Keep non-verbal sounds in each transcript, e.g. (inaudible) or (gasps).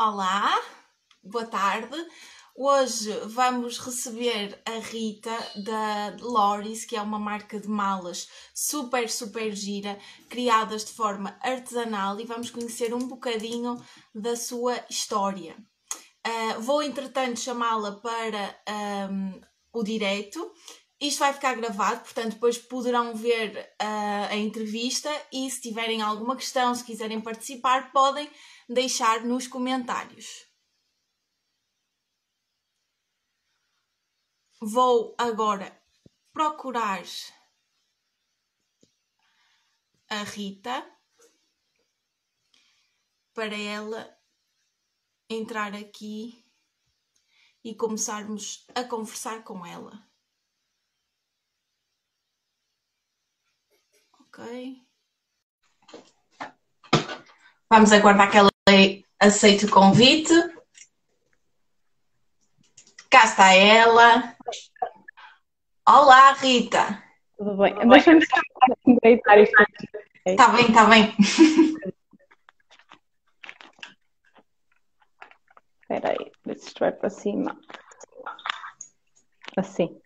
Olá, boa tarde. Hoje vamos receber a Rita da Loris, que é uma marca de malas super, super gira, criadas de forma artesanal e vamos conhecer um bocadinho da sua história. Uh, vou, entretanto, chamá-la para um, o direito. Isto vai ficar gravado, portanto, depois poderão ver uh, a entrevista e se tiverem alguma questão, se quiserem participar, podem deixar nos comentários. Vou agora procurar a Rita para ela entrar aqui e começarmos a conversar com ela. Ok. Vamos aguardar que ela aceite o convite. Cá está ela. Olá, Rita. Tudo bem? Deixa-me deitar isto. Está bem, está bem. (laughs) Espera aí, ver se isto vai para cima. Assim.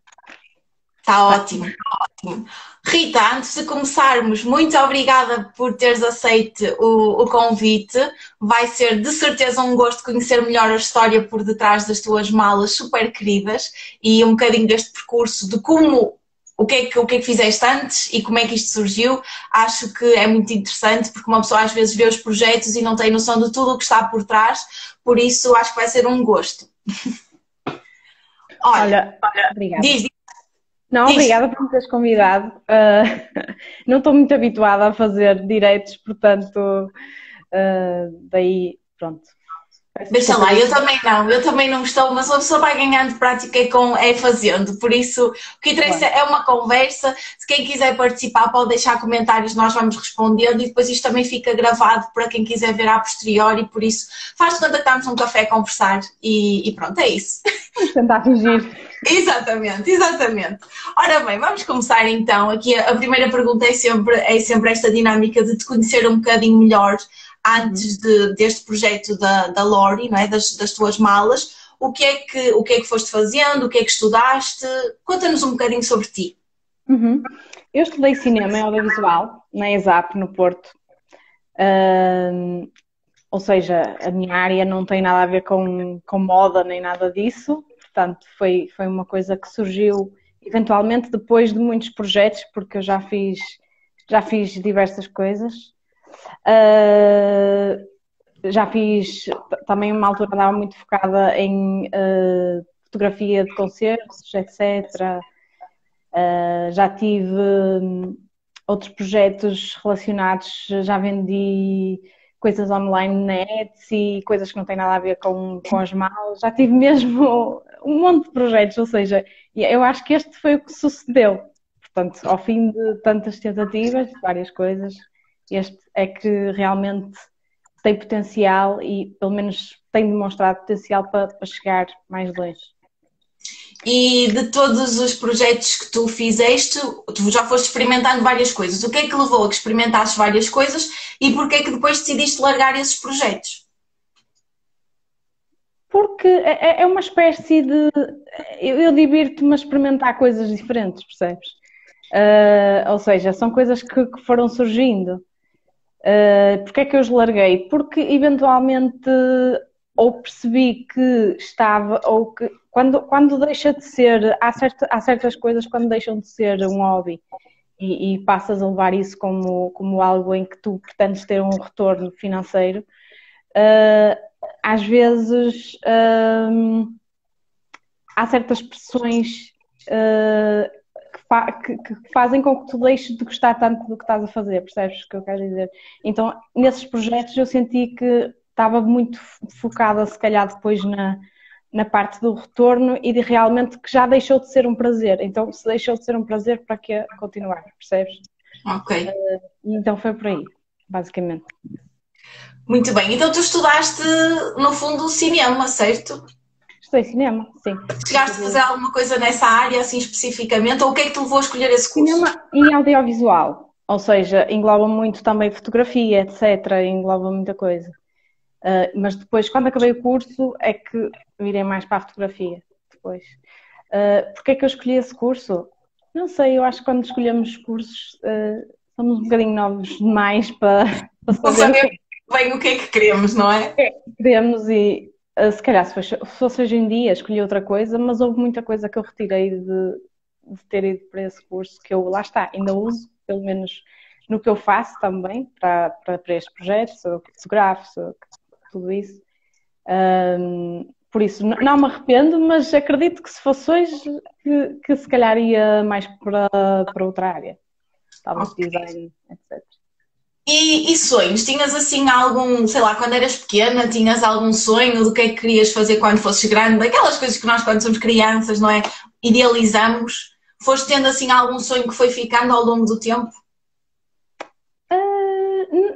Está ótimo, está ótimo. Rita, antes de começarmos, muito obrigada por teres aceito o, o, convite. Vai ser de certeza um gosto conhecer melhor a história por detrás das tuas malas super queridas e um bocadinho deste percurso de como o que, é que, o que é que fizeste antes e como é que isto surgiu. Acho que é muito interessante porque uma pessoa às vezes vê os projetos e não tem noção de tudo o que está por trás, por isso acho que vai ser um gosto. (laughs) Olha, olha, obrigada. Diz, não, obrigada por me teres convidado. Uh, (laughs) não estou muito habituada a fazer direitos, portanto, uh, daí, pronto. Deixa lá, eu também não, eu também não estou, mas uma pessoa vai ganhando prática é, com, é fazendo, por isso o que interessa é uma conversa, se quem quiser participar pode deixar comentários, nós vamos respondendo e depois isto também fica gravado para quem quiser ver a posteriori, por isso faz conta que estamos num café a conversar e, e pronto, é isso. Tentar fugir. (laughs) Exatamente, exatamente. Ora bem, vamos começar então. Aqui a, primeira pergunta é sempre, é sempre esta dinâmica de te conhecer um bocadinho melhor antes de, deste projeto da, da Lori, não é? das, das tuas malas. O que, é que, o que é que foste fazendo? O que é que estudaste? Conta-nos um bocadinho sobre ti. Uhum. Eu estudei cinema e audiovisual na ESAP, no Porto. Uh, ou seja, a minha área não tem nada a ver com, com moda nem nada disso. Portanto, foi, foi uma coisa que surgiu eventualmente depois de muitos projetos, porque eu já fiz, já fiz diversas coisas. Uh, já fiz também uma altura andava muito focada em uh, fotografia de concertos, etc. Uh, ah, já tive um, outros projetos relacionados, já vendi coisas online na Etsy, coisas que não têm nada a ver com, com as malas. Já tive mesmo (laughs) um monte de projetos, ou seja, eu acho que este foi o que sucedeu. Portanto, ao fim de tantas tentativas, várias coisas, este é que realmente tem potencial e pelo menos tem demonstrado potencial para, para chegar mais longe. E de todos os projetos que tu fizeste, tu já foste experimentando várias coisas. O que é que levou a que experimentasse várias coisas e porquê é que depois decidiste largar esses projetos? Porque é, é, é uma espécie de. Eu, eu divirto-me a experimentar coisas diferentes, percebes? Uh, ou seja, são coisas que, que foram surgindo. Uh, Porquê é que eu os larguei? Porque eventualmente ou percebi que estava, ou que quando, quando deixa de ser, há, certa, há certas coisas quando deixam de ser um hobby e, e, passas a levar isso como, como algo em que tu pretendes ter um retorno financeiro, uh, às vezes uh, há certas pressões uh, que, que, fazem com que tu deixes de gostar tanto do que estás a fazer, percebes o que eu quero dizer? Então, nesses projetos eu senti que estava muito focada, se calhar, depois na, na parte do retorno e de realmente que já deixou de ser um prazer. Então, se deixou de ser um prazer, para que continuar, percebes? Ok. Uh, então foi por aí, basicamente. Muito bem. Então tu estudaste, no fundo, cinema, certo? Estudei cinema, sim. Chegaste a fazer alguma coisa nessa área, assim, especificamente? Ou o que é que te levou a escolher esse curso? Cinema e audiovisual. Ou seja, engloba muito também fotografia, etc. Engloba muita coisa. Uh, mas depois, quando acabei o curso, é que virei mais para a fotografia. Depois. Uh, Porquê é que eu escolhi esse curso? Não sei, eu acho que quando escolhemos cursos uh, somos um bocadinho novos demais para, (laughs) para saber bem o que é que queremos, não é? é queremos e se calhar se fosse, se fosse, hoje em dia escolhi outra coisa, mas houve muita coisa que eu retirei de, de ter ido para esse curso que eu lá está, ainda uso, pelo menos no que eu faço também para, para, para este projeto, sou fotografo, sou tudo isso. Um, por isso, não me arrependo, mas acredito que se fosse hoje, que, que se calhar ia mais para, para outra área. Talvez okay. design, etc. E, e, sonhos? Tinhas assim algum, sei lá, quando eras pequena, tinhas algum sonho do que é que querias fazer quando fosses grande? Aquelas coisas que nós, quando somos crianças, não é? Idealizamos. Foste tendo assim algum sonho que foi ficando ao longo do tempo?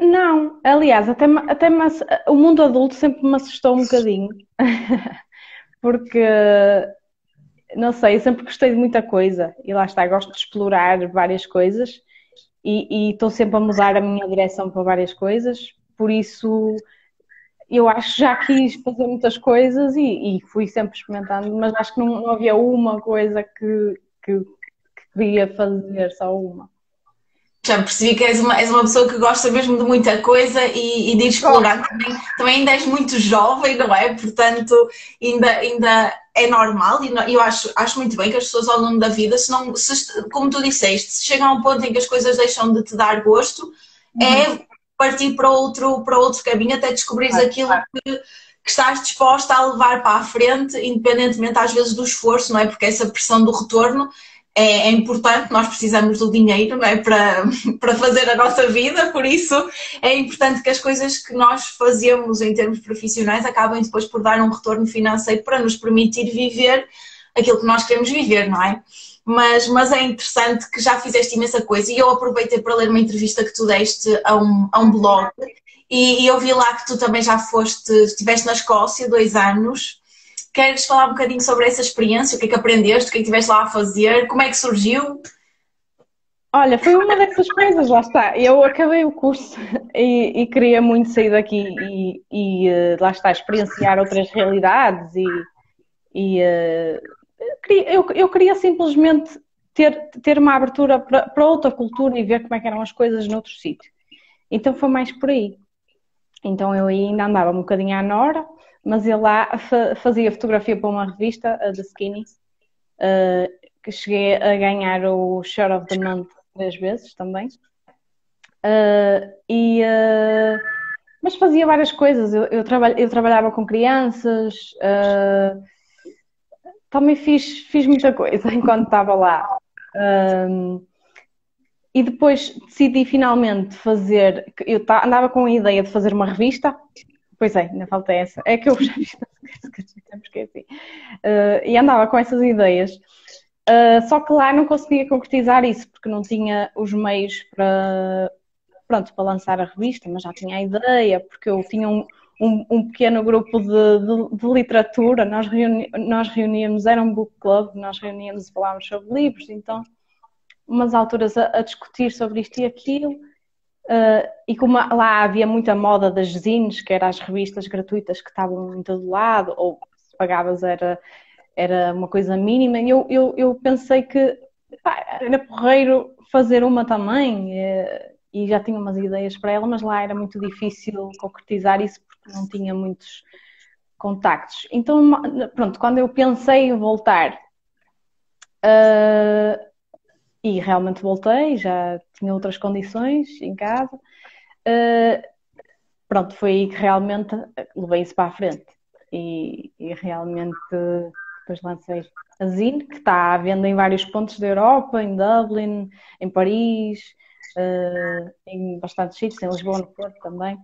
Não, aliás, até, até o mundo adulto sempre me assustou um bocadinho, (laughs) porque, não sei, sempre gostei de muita coisa e lá está, gosto de explorar várias coisas e estou sempre a mudar a minha direção para várias coisas, por isso eu acho que já quis fazer muitas coisas e, e fui sempre experimentando, mas acho que não, não havia uma coisa que, que, que queria fazer, só uma já percebi que és uma, és uma pessoa que gosta mesmo de muita coisa e, e de explorar. Também, também ainda és muito jovem, não é? Portanto, ainda, ainda é normal e eu acho, acho muito bem que as pessoas ao longo da vida, se não, se, como tu disseste, se chegam a um ponto em que as coisas deixam de te dar gosto, uhum. é partir para outro, para outro caminho até descobrires aquilo que, que estás disposta a levar para a frente, independentemente às vezes do esforço, não é? Porque essa pressão do retorno é, é, importante, nós precisamos do dinheiro é? para, (laughs) para fazer a nossa vida, por isso é importante que as coisas que nós fazemos em termos profissionais acabem depois por dar um retorno financeiro para nos permitir viver aquilo que nós queremos viver, não é? Mas, mas é interessante que já fizeste imensa coisa e eu aproveitei para ler uma entrevista que tu deste a um, a um blog e, e eu vi lá que tu também já foste, estiveste na Escócia dois anos Queres falar um bocadinho sobre essa experiência? O que é que aprendeste? O que é que estiveste lá a fazer? Como é que surgiu? Olha, foi uma dessas coisas, lá está. Eu acabei o curso (laughs) e, e queria muito sair daqui e, e uh, lá está, experienciar outras realidades e, e uh, eu, eu queria simplesmente ter, ter uma abertura para, para outra cultura e ver como é que eram as coisas noutro sítio. Então foi mais por aí. Então eu ainda andava um bocadinho à Nora, mas eu lá fazia fotografia para uma revista, a The Skinny, uh, que cheguei a ganhar o Share of the Month três vezes também. Uh, e, uh, mas fazia várias coisas. Eu, eu, eu trabalhava com crianças, também fiz, fiz muita coisa (laughs) enquanto estava lá. e depois decidi finalmente fazer. Eu andava com a ideia de fazer uma revista Pois é, ainda falta essa. É que eu (laughs) já fiz esqueci. Uh, e andava com essas ideias. Uh, só que lá não conseguia concretizar isso, porque não tinha os meios para, pronto, para lançar a revista, mas já tinha a ideia, porque eu tinha um, um, um pequeno grupo de, de, de literatura, nós, reuni, nós reuníamos, era um book club, nós reuníamos e falávamos sobre livros, então umas alturas a, a discutir sobre isto e aquilo, Uh, e como lá havia muita moda das zines, que eram as revistas gratuitas que estavam em todo lado, ou se pagavas era, era uma coisa mínima, eu, eu, eu pensei que pá, era porreiro fazer uma também, e, e já tinha umas ideias para ela, mas lá era muito difícil concretizar isso porque não tinha muitos contactos. Então, pronto, quando eu pensei em voltar, uh, e realmente voltei, já tinha outras condições em casa. Uh, pronto, foi aí que realmente levei isso para a frente. E, e realmente depois lancei a Zine, que está à venda em vários pontos da Europa, em Dublin, em Paris, uh, em bastantes sítios, em Lisboa, no Porto também.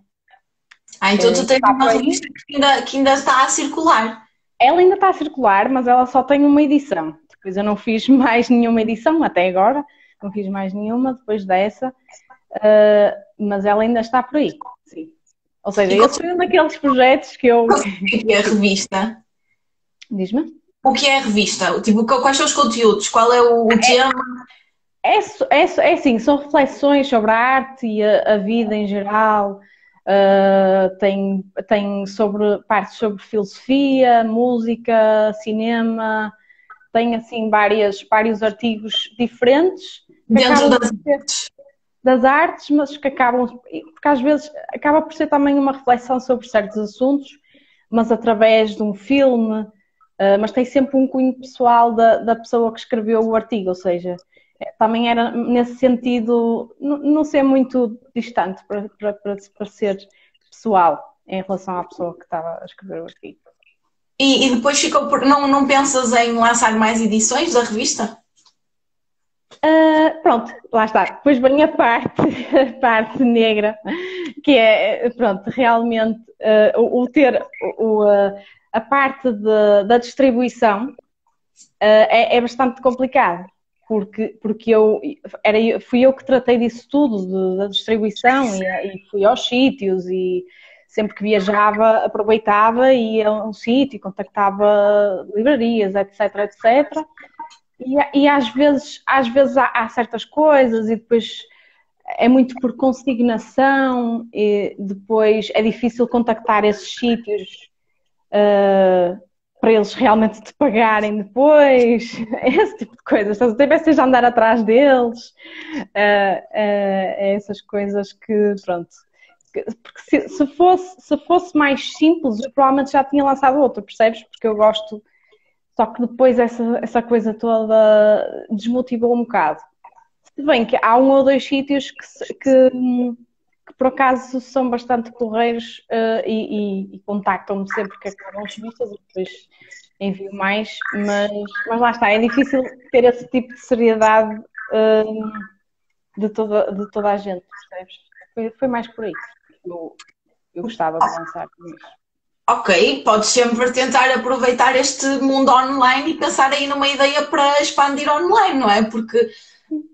Ah, então tu tens uma revista que ainda, que ainda está a circular. Ela ainda está a circular, mas ela só tem uma edição. Depois eu não fiz mais nenhuma edição até agora, não fiz mais nenhuma depois dessa, uh, mas ela ainda está por aí. Sim. Ou seja, esse foi um daqueles projetos que eu. O que é a revista? Diz-me? O que é a revista? Tipo, quais são os conteúdos? Qual é o, o é, tema? É, é, é assim, são reflexões sobre a arte e a, a vida em geral. Uh, tem, tem sobre partes sobre filosofia, música, cinema, tem assim várias, vários artigos diferentes dentro das artes. das artes, mas que acabam, porque às vezes acaba por ser também uma reflexão sobre certos assuntos, mas através de um filme, uh, mas tem sempre um cunho pessoal da, da pessoa que escreveu o artigo, ou seja, também era nesse sentido, não ser muito distante para, para, para, para ser pessoal em relação à pessoa que estava a escrever o artigo. E, e depois ficou por. Não, não pensas em lançar mais edições da revista? Uh, pronto, lá está. Depois vem a parte, a (laughs) parte negra, que é, pronto, realmente uh, o, o, ter o, uh, a parte de, da distribuição é, é, bastante complicado porque, porque eu, era, fui eu que tratei disso tudo, de, da distribuição, e, e, fui aos sítios, e sempre que viajava, aproveitava e ia a um sítio, contactava livrarias, etc, etc. E, e às vezes, às vezes há, há, certas coisas, e depois é muito por consignação, e depois é difícil contactar esses sítios. Uh, para eles realmente te pagarem depois, (laughs) esse tipo de coisas. Estás a seja andar atrás deles, uh, uh, essas coisas que, pronto. Porque se, se, fosse, se fosse mais simples, eu provavelmente já tinha lançado outro, percebes? Porque eu gosto. Só que depois essa, essa coisa toda desmotivou um bocado. Se bem que há um ou dois sítios que, que que por acaso são bastante correios uh, e, e, e contactam-me sempre que acabam as vistas e depois envio mais, mas, mas lá está, é difícil ter esse tipo de seriedade uh, de, toda, de toda a gente, percebes? Foi, foi mais por que eu, eu gostava de lançar com isso. Ok, podes sempre tentar aproveitar este mundo online e pensar aí numa ideia para expandir online, não é? Porque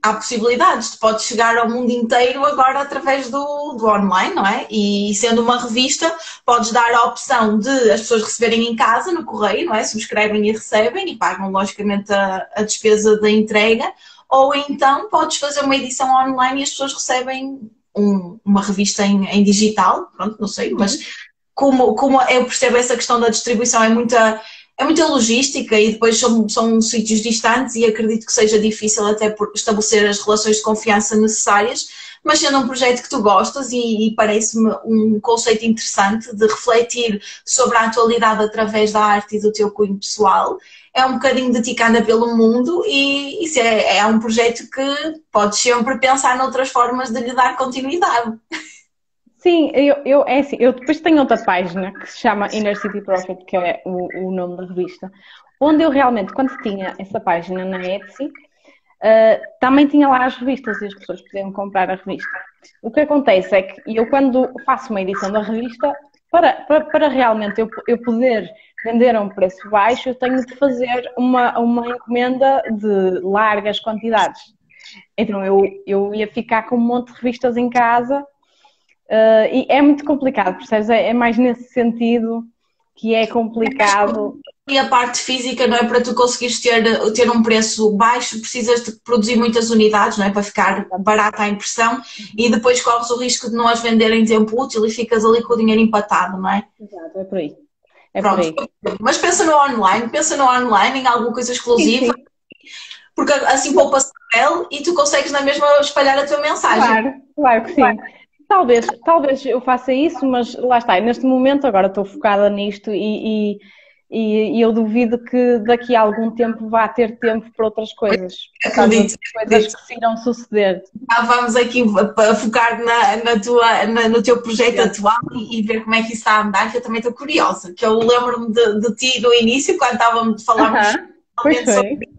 há possibilidades, tu podes chegar ao mundo inteiro agora através do, do online, não é? E sendo uma revista, podes dar a opção de as pessoas receberem em casa, no correio, não é? Subscrevem e recebem e pagam logicamente a, a despesa da entrega, ou então podes fazer uma edição online e as pessoas recebem um, uma revista em, em, digital, pronto, não sei, mas como, como eu percebo essa questão da distribuição é muita é muita logística e depois são, são sítios distantes e acredito que seja difícil até por estabelecer as relações de confiança necessárias, mas sendo um projeto que tu gostas e, e parece-me um conceito interessante de refletir sobre a atualidade através da arte e do teu cunho pessoal, é um bocadinho de ti que anda pelo mundo e isso é, é um projeto que podes sempre pensar noutras formas de lhe dar continuidade. Sim, eu, eu, é assim, eu depois tenho outra página que se chama Inner City Profit, que é o, o nome da revista, onde eu realmente, quando tinha essa página na Etsy, uh, também tinha lá as revistas e as pessoas podiam comprar a revista. O que acontece é que eu, quando faço uma edição da revista, para, para, para realmente eu, eu poder vender a um preço baixo, eu tenho de fazer uma, uma encomenda de largas quantidades. Então eu, eu ia ficar com um monte de revistas em casa Uh, e é muito complicado, percebes? É, é, mais nesse sentido que é complicado. E a parte física, não é? Para tu conseguires ter, ter um preço baixo, precisas de produzir muitas unidades, não é? Para ficar barata a impressão e depois corres o risco de não as vender em tempo útil e ficas ali com o dinheiro empatado, não é? Exato, é por aí. É Pronto. Mas pensa no online, pensa no online, em alguma coisa exclusiva. Sim, sim. Porque assim poupa-se papel e tu consegues na mesma espalhar a tua mensagem. Claro, claro que sim. Claro. Talvez, talvez eu faça isso, mas lá está, neste momento agora estou focada nisto e, e, e eu duvido que daqui a algum tempo vá ter tempo para outras coisas. Acredito. Coisas que se irão suceder. Ah, vamos aqui a focar na, na tua, na, no teu projeto atual e, e, ver como é que isso está a andar, que eu também estou curiosa, que eu lembro-me de, de, ti no início, quando estávamos a falar uh -huh. sobre isso,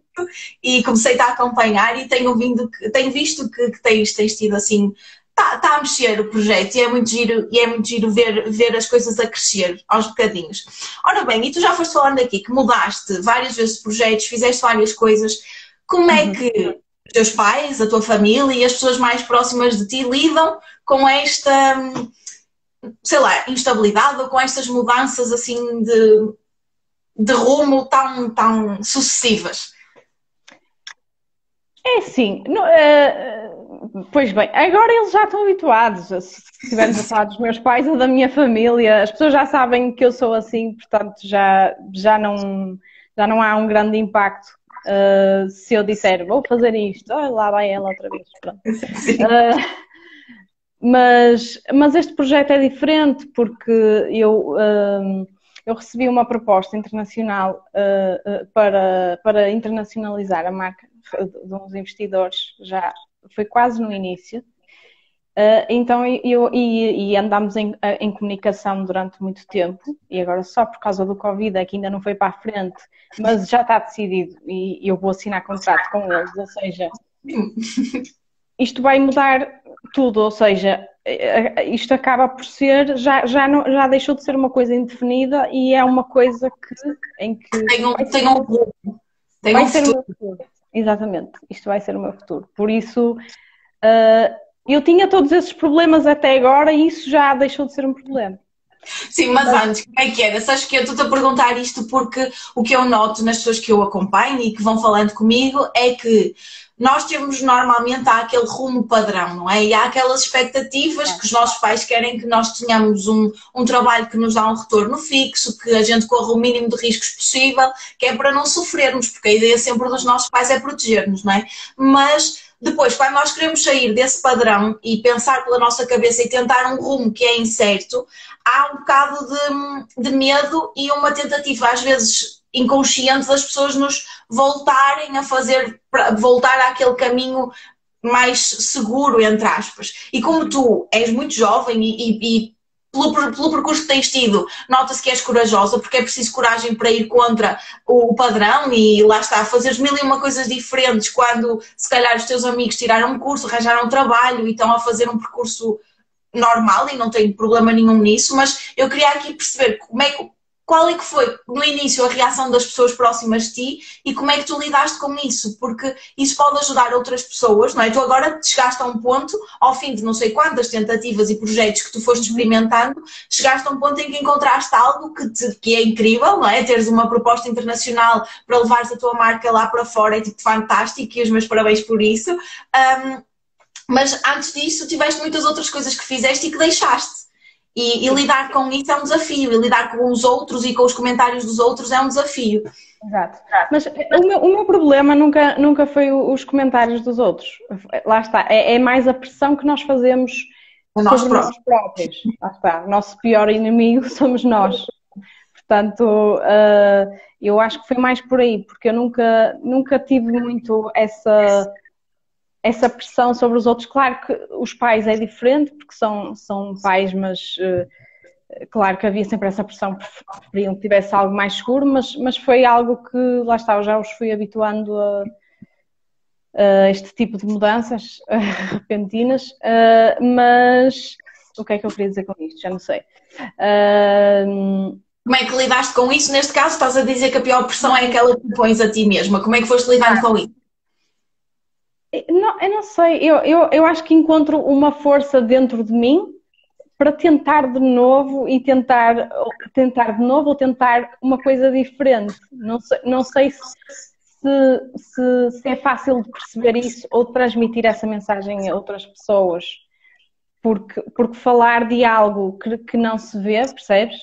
e comecei a acompanhar e tenho, vindo, tenho visto que, que tens, tens tido assim está tá a mexer o projeto e é muito giro, e é muito giro ver, ver as coisas a crescer aos bocadinhos. Ora bem, e tu já foste falando aqui que mudaste várias vezes de projetos, fizeste várias coisas. Como é uhum. que os teus pais, a tua família e as pessoas mais próximas de ti lidam com esta, sei lá, instabilidade ou com estas mudanças assim de, de rumo tão, tão sucessivas? É assim, não, uh pois bem, agora eles já estão habituados. Se estivermos a falar dos meus pais ou da minha família, as pessoas já sabem que eu sou assim, portanto já, já, não, já não há um grande impacto uh, se eu disser vou fazer isto, oh, lá vai ela outra vez. Uh, mas, mas este projeto é diferente porque eu. Uh, eu recebi uma proposta internacional uh, uh, para, para internacionalizar a marca de uns investidores, já foi quase no início. Uh, então, eu, e, e andámos em, em, comunicação durante muito tempo, e agora só por causa do Covid é que ainda não foi para a frente, mas já está decidido e eu vou assinar contrato com eles, ou seja, isto vai mudar tudo, ou seja, isto acaba por ser, já, já, não, já deixou de ser uma coisa indefinida e é uma coisa que, em que. Tem um, tem um, tem um futuro. Exatamente, isto vai ser o meu futuro. Por isso, uh, eu tinha todos esses problemas até agora e isso já deixou de ser um problema. Sim, mas antes, como é que era? Sabes que eu estou-te a perguntar isto porque o que eu noto nas pessoas que eu acompanho e que vão falando comigo é que nós temos normalmente há aquele rumo padrão, não é? E há aquelas expectativas que os nossos pais querem que nós tenhamos um, um trabalho que nos dá um retorno fixo, que a gente corra o mínimo de riscos possível, que é para não sofrermos, porque a ideia sempre dos nossos pais é proteger-nos, não é? Mas depois, quando nós queremos sair desse padrão e pensar pela nossa cabeça e tentar um rumo que é incerto, há um bocado de, de medo e uma tentativa, às vezes inconsciente, das pessoas nos voltarem a fazer, voltar àquele caminho mais seguro, entre aspas. E como tu és muito jovem e, e, e pelo, pelo, percurso que tens tido, nota-se que és corajosa, porque é preciso coragem para ir contra o, padrão e lá está, fazeres mil e uma coisas diferentes quando se calhar os teus amigos tiraram um curso, arranjaram um trabalho e estão a fazer um percurso normal e não tenho problema nenhum nisso, mas eu queria aqui perceber como é que, qual é que foi no início a reação das pessoas próximas de ti e como é que tu lidaste com isso, porque isso pode ajudar outras pessoas, não é? Tu agora chegaste a um ponto, ao fim de não sei quantas tentativas e projetos que tu foste experimentando, chegaste a um ponto em que encontraste algo que, te, que é incrível, não é? Teres uma proposta internacional para levares a tua marca lá para fora é tipo fantástico e os meus parabéns por isso. Um, mas antes disso tiveste muitas outras coisas que fizeste e que deixaste. E, e, lidar com isso é um desafio, e lidar com os outros e com os comentários dos outros é um desafio. Exato. Mas o meu, o meu problema nunca, nunca foi os comentários dos outros. Lá está. É, é mais a pressão que nós fazemos o sobre próprio. nós próprios. Lá está. O nosso pior inimigo (laughs) somos nós. Portanto, uh, eu acho que foi mais por aí, porque eu nunca, nunca tive muito essa essa pressão sobre os outros. Claro que os pais é diferente, porque são, são pais, mas uh, claro que havia sempre essa pressão, preferiam que tivesse algo mais seguro, mas, mas foi algo que, lá está, eu já os fui habituando a, a este tipo de mudanças (laughs) repentinas, uh, mas o que é que eu queria dizer com isto? Já não sei. como é que lidaste com isso? Neste caso, estás a dizer que a pior pressão é aquela que pões a ti mesma. Como é que foste lidando com isso? Não, eu não sei, eu, eu, eu acho que encontro uma força dentro de mim para tentar de novo e tentar, tentar de novo ou tentar uma coisa diferente. Não sei, não sei se, se, se é fácil de perceber isso ou transmitir essa mensagem a outras pessoas. Porque, porque falar de algo que, que não se vê, percebes?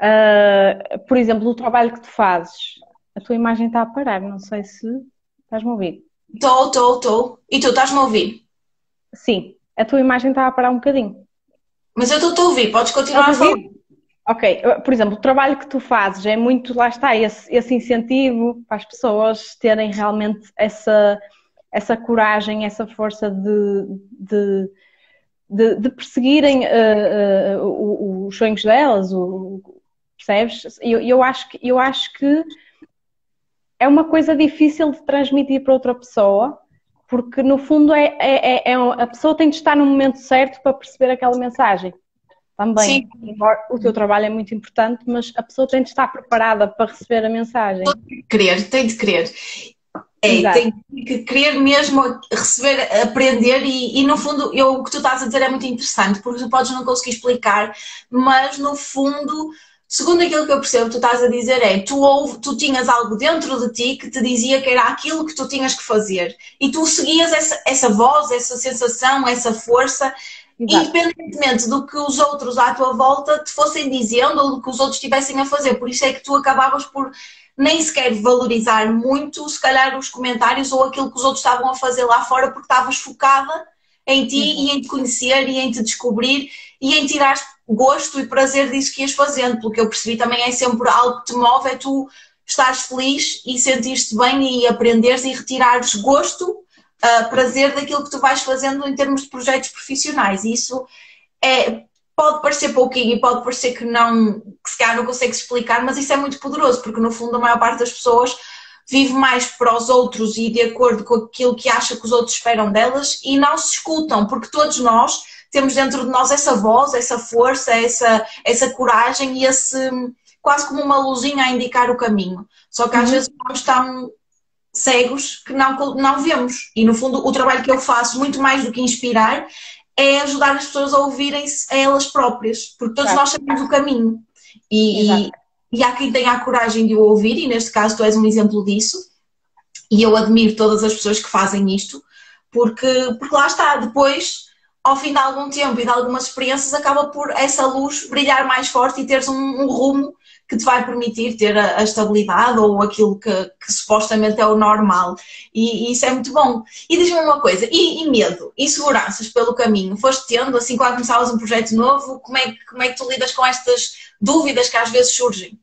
Uh, por exemplo, o trabalho que tu fazes, a tua imagem está a parar, não sei se estás-me a ouvir. Estou, estou, estou. E tu estás-me a ouvir? Sim, a tua imagem está a parar um bocadinho. Mas eu estou a ouvir, podes continuar a falar. Ok, por exemplo, o trabalho que tu fazes é muito, lá está, esse, esse incentivo para as pessoas terem realmente essa, essa coragem, essa força de, de, de, de perseguirem uh, uh, os sonhos delas, o, percebes? Eu, eu, acho que, eu acho que é uma coisa difícil de transmitir para outra pessoa, porque no fundo é, é, é, é a pessoa tem de estar no momento certo para perceber aquela mensagem. Também, Sim. o teu trabalho é muito importante, mas a pessoa tem de estar preparada para receber a mensagem. Tem de querer, tem de querer. É, tem que querer mesmo receber, aprender e, e, no fundo eu, o que tu estás a dizer é muito interessante porque tu podes não conseguir explicar, mas no fundo segundo aquilo que eu percebo, tu estás a dizer é tu, ouve, tu tinhas algo dentro de ti que te dizia que era aquilo que tu tinhas que fazer e tu seguias essa, essa voz, essa sensação, essa força. Exato. Independentemente do que os outros à tua volta te fossem dizendo ou do que os outros estivessem a fazer, por isso é que tu acabavas por nem sequer valorizar muito, se calhar, os comentários ou aquilo que os outros estavam a fazer lá fora, porque estavas focada em ti uhum. e em te conhecer e em te descobrir e em tirar gosto e prazer disso que ias fazendo. Pelo que eu percebi também é sempre algo que te move, é tu estares feliz e sentir-te bem e aprenderes e retirares gosto, uh, prazer daquilo que tu vais fazendo em termos de projetos profissionais. Isso é, pode parecer pouquinho e pode parecer que não, que se calhar não consegue explicar, mas isso é muito poderoso, porque no fundo a maior parte das pessoas vive mais para os outros e de acordo com aquilo que acha que os outros esperam delas e não se escutam, porque todos nós temos dentro de nós essa voz, essa força, essa, essa coragem e esse quase como uma luzinha a indicar o caminho. Só que às uhum. vezes estamos tão cegos que não, não vemos. E no fundo o trabalho que eu faço, muito mais do que inspirar, é ajudar as pessoas a ouvirem-se a elas próprias, porque todos nós sabemos o caminho. E, e há quem tenha a coragem de o ouvir, e neste caso tu és um exemplo disso, e eu admiro todas as pessoas que fazem isto, porque, porque lá está, depois, ao fim de algum tempo e de algumas experiências, acaba por essa luz brilhar mais forte e teres um, um rumo que te vai permitir ter a, a estabilidade ou aquilo que, que, supostamente é o normal. E, e, isso é muito bom. E diz-me uma coisa, e, e, medo, inseguranças pelo caminho? Foste tendo, assim, quando começavas um projeto novo, como é, como é que tu lidas com estas dúvidas que às vezes surgem?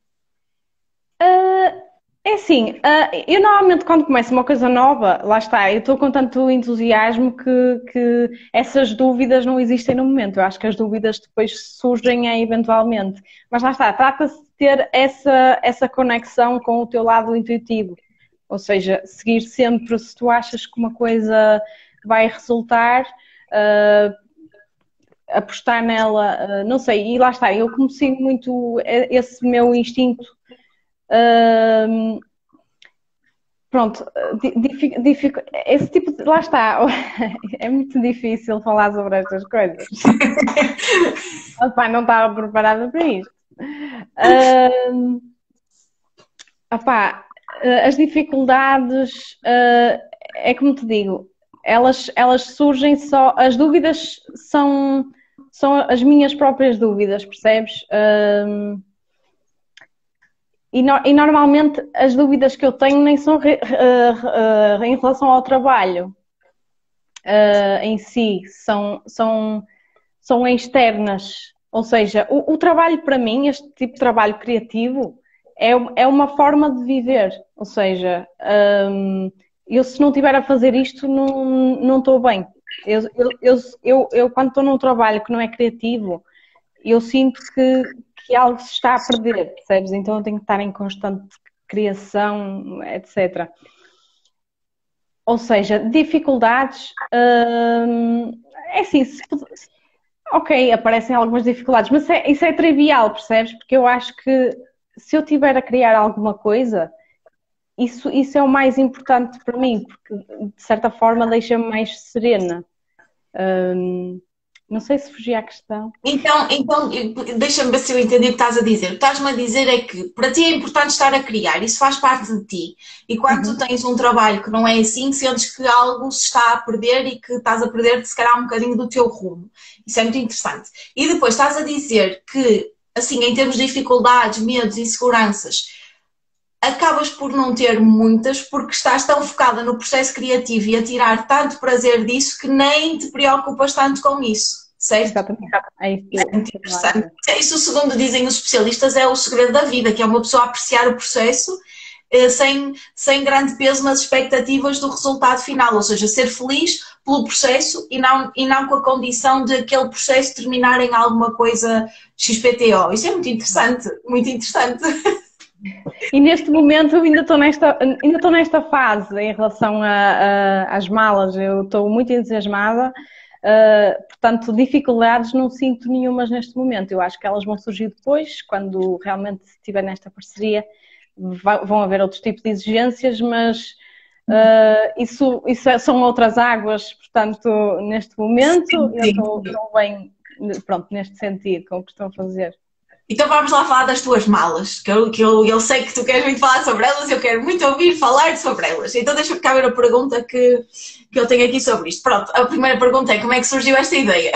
Uh, é assim, uh, eu normalmente quando começo uma coisa nova, lá está, eu estou com tanto entusiasmo que, que essas dúvidas não existem no momento. Eu acho que as dúvidas depois surgem eventualmente. Mas lá está, trata-se de ter essa, essa conexão com o teu lado intuitivo. Ou seja, seguir sempre, se tu achas que uma coisa vai resultar, uh, apostar nela, uh, não sei, e lá está, eu comecei muito esse meu instinto pronto, esse tipo de. Lá está, (laughs) é muito difícil falar sobre estas coisas. (laughs) Opa, não estava preparada para isto. Uh, opá, as dificuldades, uh, é como te digo, elas, elas surgem só. As dúvidas são, são as minhas próprias dúvidas, percebes? Uh, e, no, e, normalmente as dúvidas que eu tenho nem são re, uh, em relação ao trabalho uh, em si, são, são, são externas. Ou seja, o, o, trabalho para mim, este tipo de trabalho criativo, é, é uma forma de viver. Ou seja, um, eu se não estiver a fazer isto, não, não estou bem. Eu, eu, eu, eu, eu quando estou num trabalho que não é criativo, eu sinto que, que algo se está a perder, percebes? Então eu tenho que estar em constante criação, etc. Ou seja, dificuldades. Hum, é assim, se, ok, aparecem algumas dificuldades, mas é, isso é trivial, percebes? Porque eu acho que se eu tiver a criar alguma coisa, isso, isso é o mais importante para mim, porque de certa forma deixa-me mais serena. Hum, não sei se fugi à questão. Então, então deixa-me ver se eu entendi o que estás a dizer. O que estás-me a dizer é que para ti é importante estar a criar, isso faz parte de ti. E quando uhum. tu tens um trabalho que não é assim, sentes que algo se está a perder e que estás a perder, se calhar, um bocadinho do teu rumo. Isso é muito interessante. E depois estás a dizer que, assim, em termos de dificuldades, medos, inseguranças, acabas por não ter muitas porque estás tão focada no processo criativo e a tirar tanto prazer disso que nem te preocupas tanto com isso. Certo? Exatamente. É, é muito interessante. Isso, segundo dizem os especialistas, é o segredo da vida, que é uma pessoa apreciar o processo eh, sem, sem grande peso nas expectativas do resultado final, ou seja, ser feliz pelo processo e não, e não com a condição de aquele processo terminar em alguma coisa XPTO. Isso é muito interessante, muito interessante. (laughs) E neste momento eu ainda estou nesta, ainda estou nesta fase em relação a, a, às malas, eu estou muito entusiasmada, uh, portanto, dificuldades não sinto nenhumas neste momento. Eu acho que elas vão surgir depois, quando realmente estiver nesta parceria, vão haver outros tipos de exigências, mas uh, isso, isso é, são outras águas, portanto, neste momento sim, sim. eu estou, estou bem, pronto, neste sentido, com o que estou a fazer. Então vamos lá falar das tuas malas, que, eu, que eu, eu sei que tu queres muito falar sobre elas, eu quero muito ouvir falar sobre elas. Então deixa-me cá ver a pergunta que, que eu tenho aqui sobre isto. Pronto, a primeira pergunta é como é que surgiu esta ideia?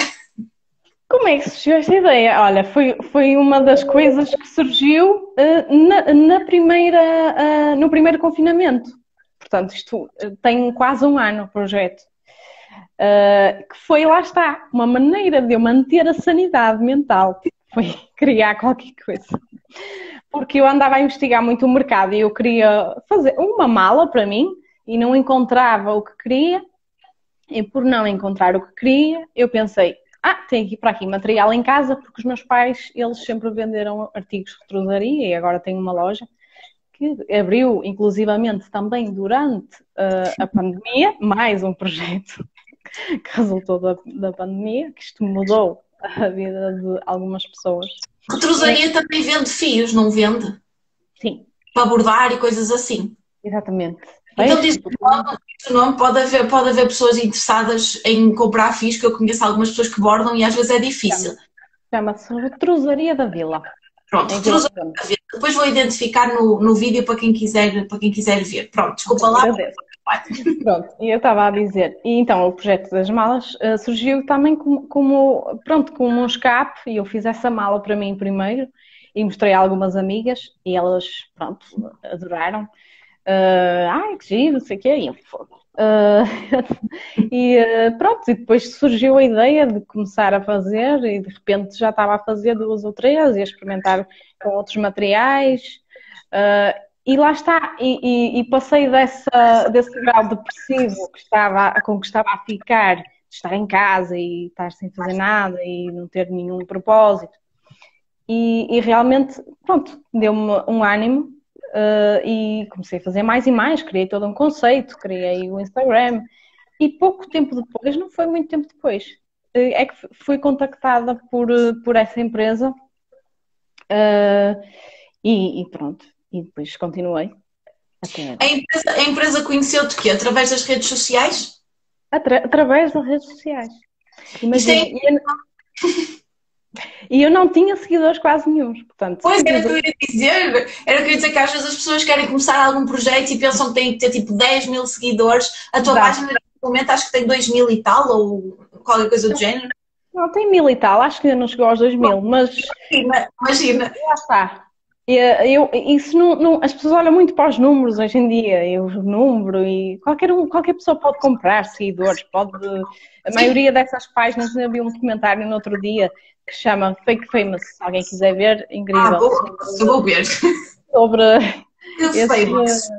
Como é que surgiu esta ideia? Olha, foi, foi uma das coisas que surgiu uh, na, na, primeira, uh, no primeiro confinamento. Portanto, isto uh, tem quase um ano o projeto. que foi, lá está, uma maneira de eu manter a sanidade mental. Foi (laughs) criar qualquer coisa. Porque eu andava a investigar muito o mercado e eu queria fazer uma mala para mim e não encontrava o que queria. E por não encontrar o que queria, eu pensei, ah, tenho aqui para aqui material em casa, porque os meus pais, eles sempre venderam artigos de retrosaria e agora tenho uma loja que abriu, inclusivamente, também durante uh, a pandemia, (laughs) mais um projeto (laughs) que resultou da, da pandemia, que isto mudou a vida de algumas pessoas. Retrosaria também vende fios, não vende? Sim. Para bordar e coisas assim. Exatamente. Então diz o nome, pode haver, pode haver pessoas interessadas em comprar fios, que eu conheço algumas pessoas que bordam e às vezes é difícil. Chama-se Retrusaria da Vila. Pronto, Retrusaria da Vila. Depois vou identificar no, no vídeo para quem, quiser, para quem quiser ver. Pronto, desculpa lá. Pronto, e eu estava a dizer, e então o projeto das malas uh, surgiu também como, como, pronto, como um escape, e eu fiz essa mala para mim primeiro, e mostrei a algumas amigas, e elas, pronto, adoraram. Uh, ai, que giro, não sei o quê. E, eu, uh, (laughs) e uh, pronto, e depois surgiu a ideia de começar a fazer e de repente já estava a fazer duas ou três e a experimentar com outros materiais. E lá está, e, e, e, passei dessa, desse grau depressivo que estava, com que estava a ficar, de estar em casa e estar sem fazer nada e não ter nenhum propósito. E, e realmente, pronto, deu-me um ânimo uh, e comecei a fazer mais e mais, criei todo um conceito, criei o Instagram e pouco tempo depois, não foi muito tempo depois, uh, é que fui contactada por, uh, por essa empresa e, e, pronto, e depois continuei. A empresa, a empresa conheceu-te quê? Através das redes sociais? Atra através das redes sociais. Imagina, é... (laughs) E eu não tinha seguidores quase nenhum, portanto. Pois, era o que eu ia dizer. Era o que eu ia dizer que às vezes as pessoas querem começar algum projeto e pensam que têm que ter tipo 10 mil seguidores. A tua Exato. página, neste momento, acho que tem 2 mil e tal, ou qualquer coisa do género. Não, tem mil e tal, acho que não chegou aos 2 mil, mas. Imagina, imagina. Já está. Eu, isso não, não, as pessoas olham muito para os números hoje em dia, eu número e qualquer, um, qualquer pessoa pode comprar seguidores, pode. A maioria dessas páginas, eu vi um documentário no outro dia que chama Fake Famous, se alguém quiser ver, incrível. Ah, vou, vou ver. Sobre esses,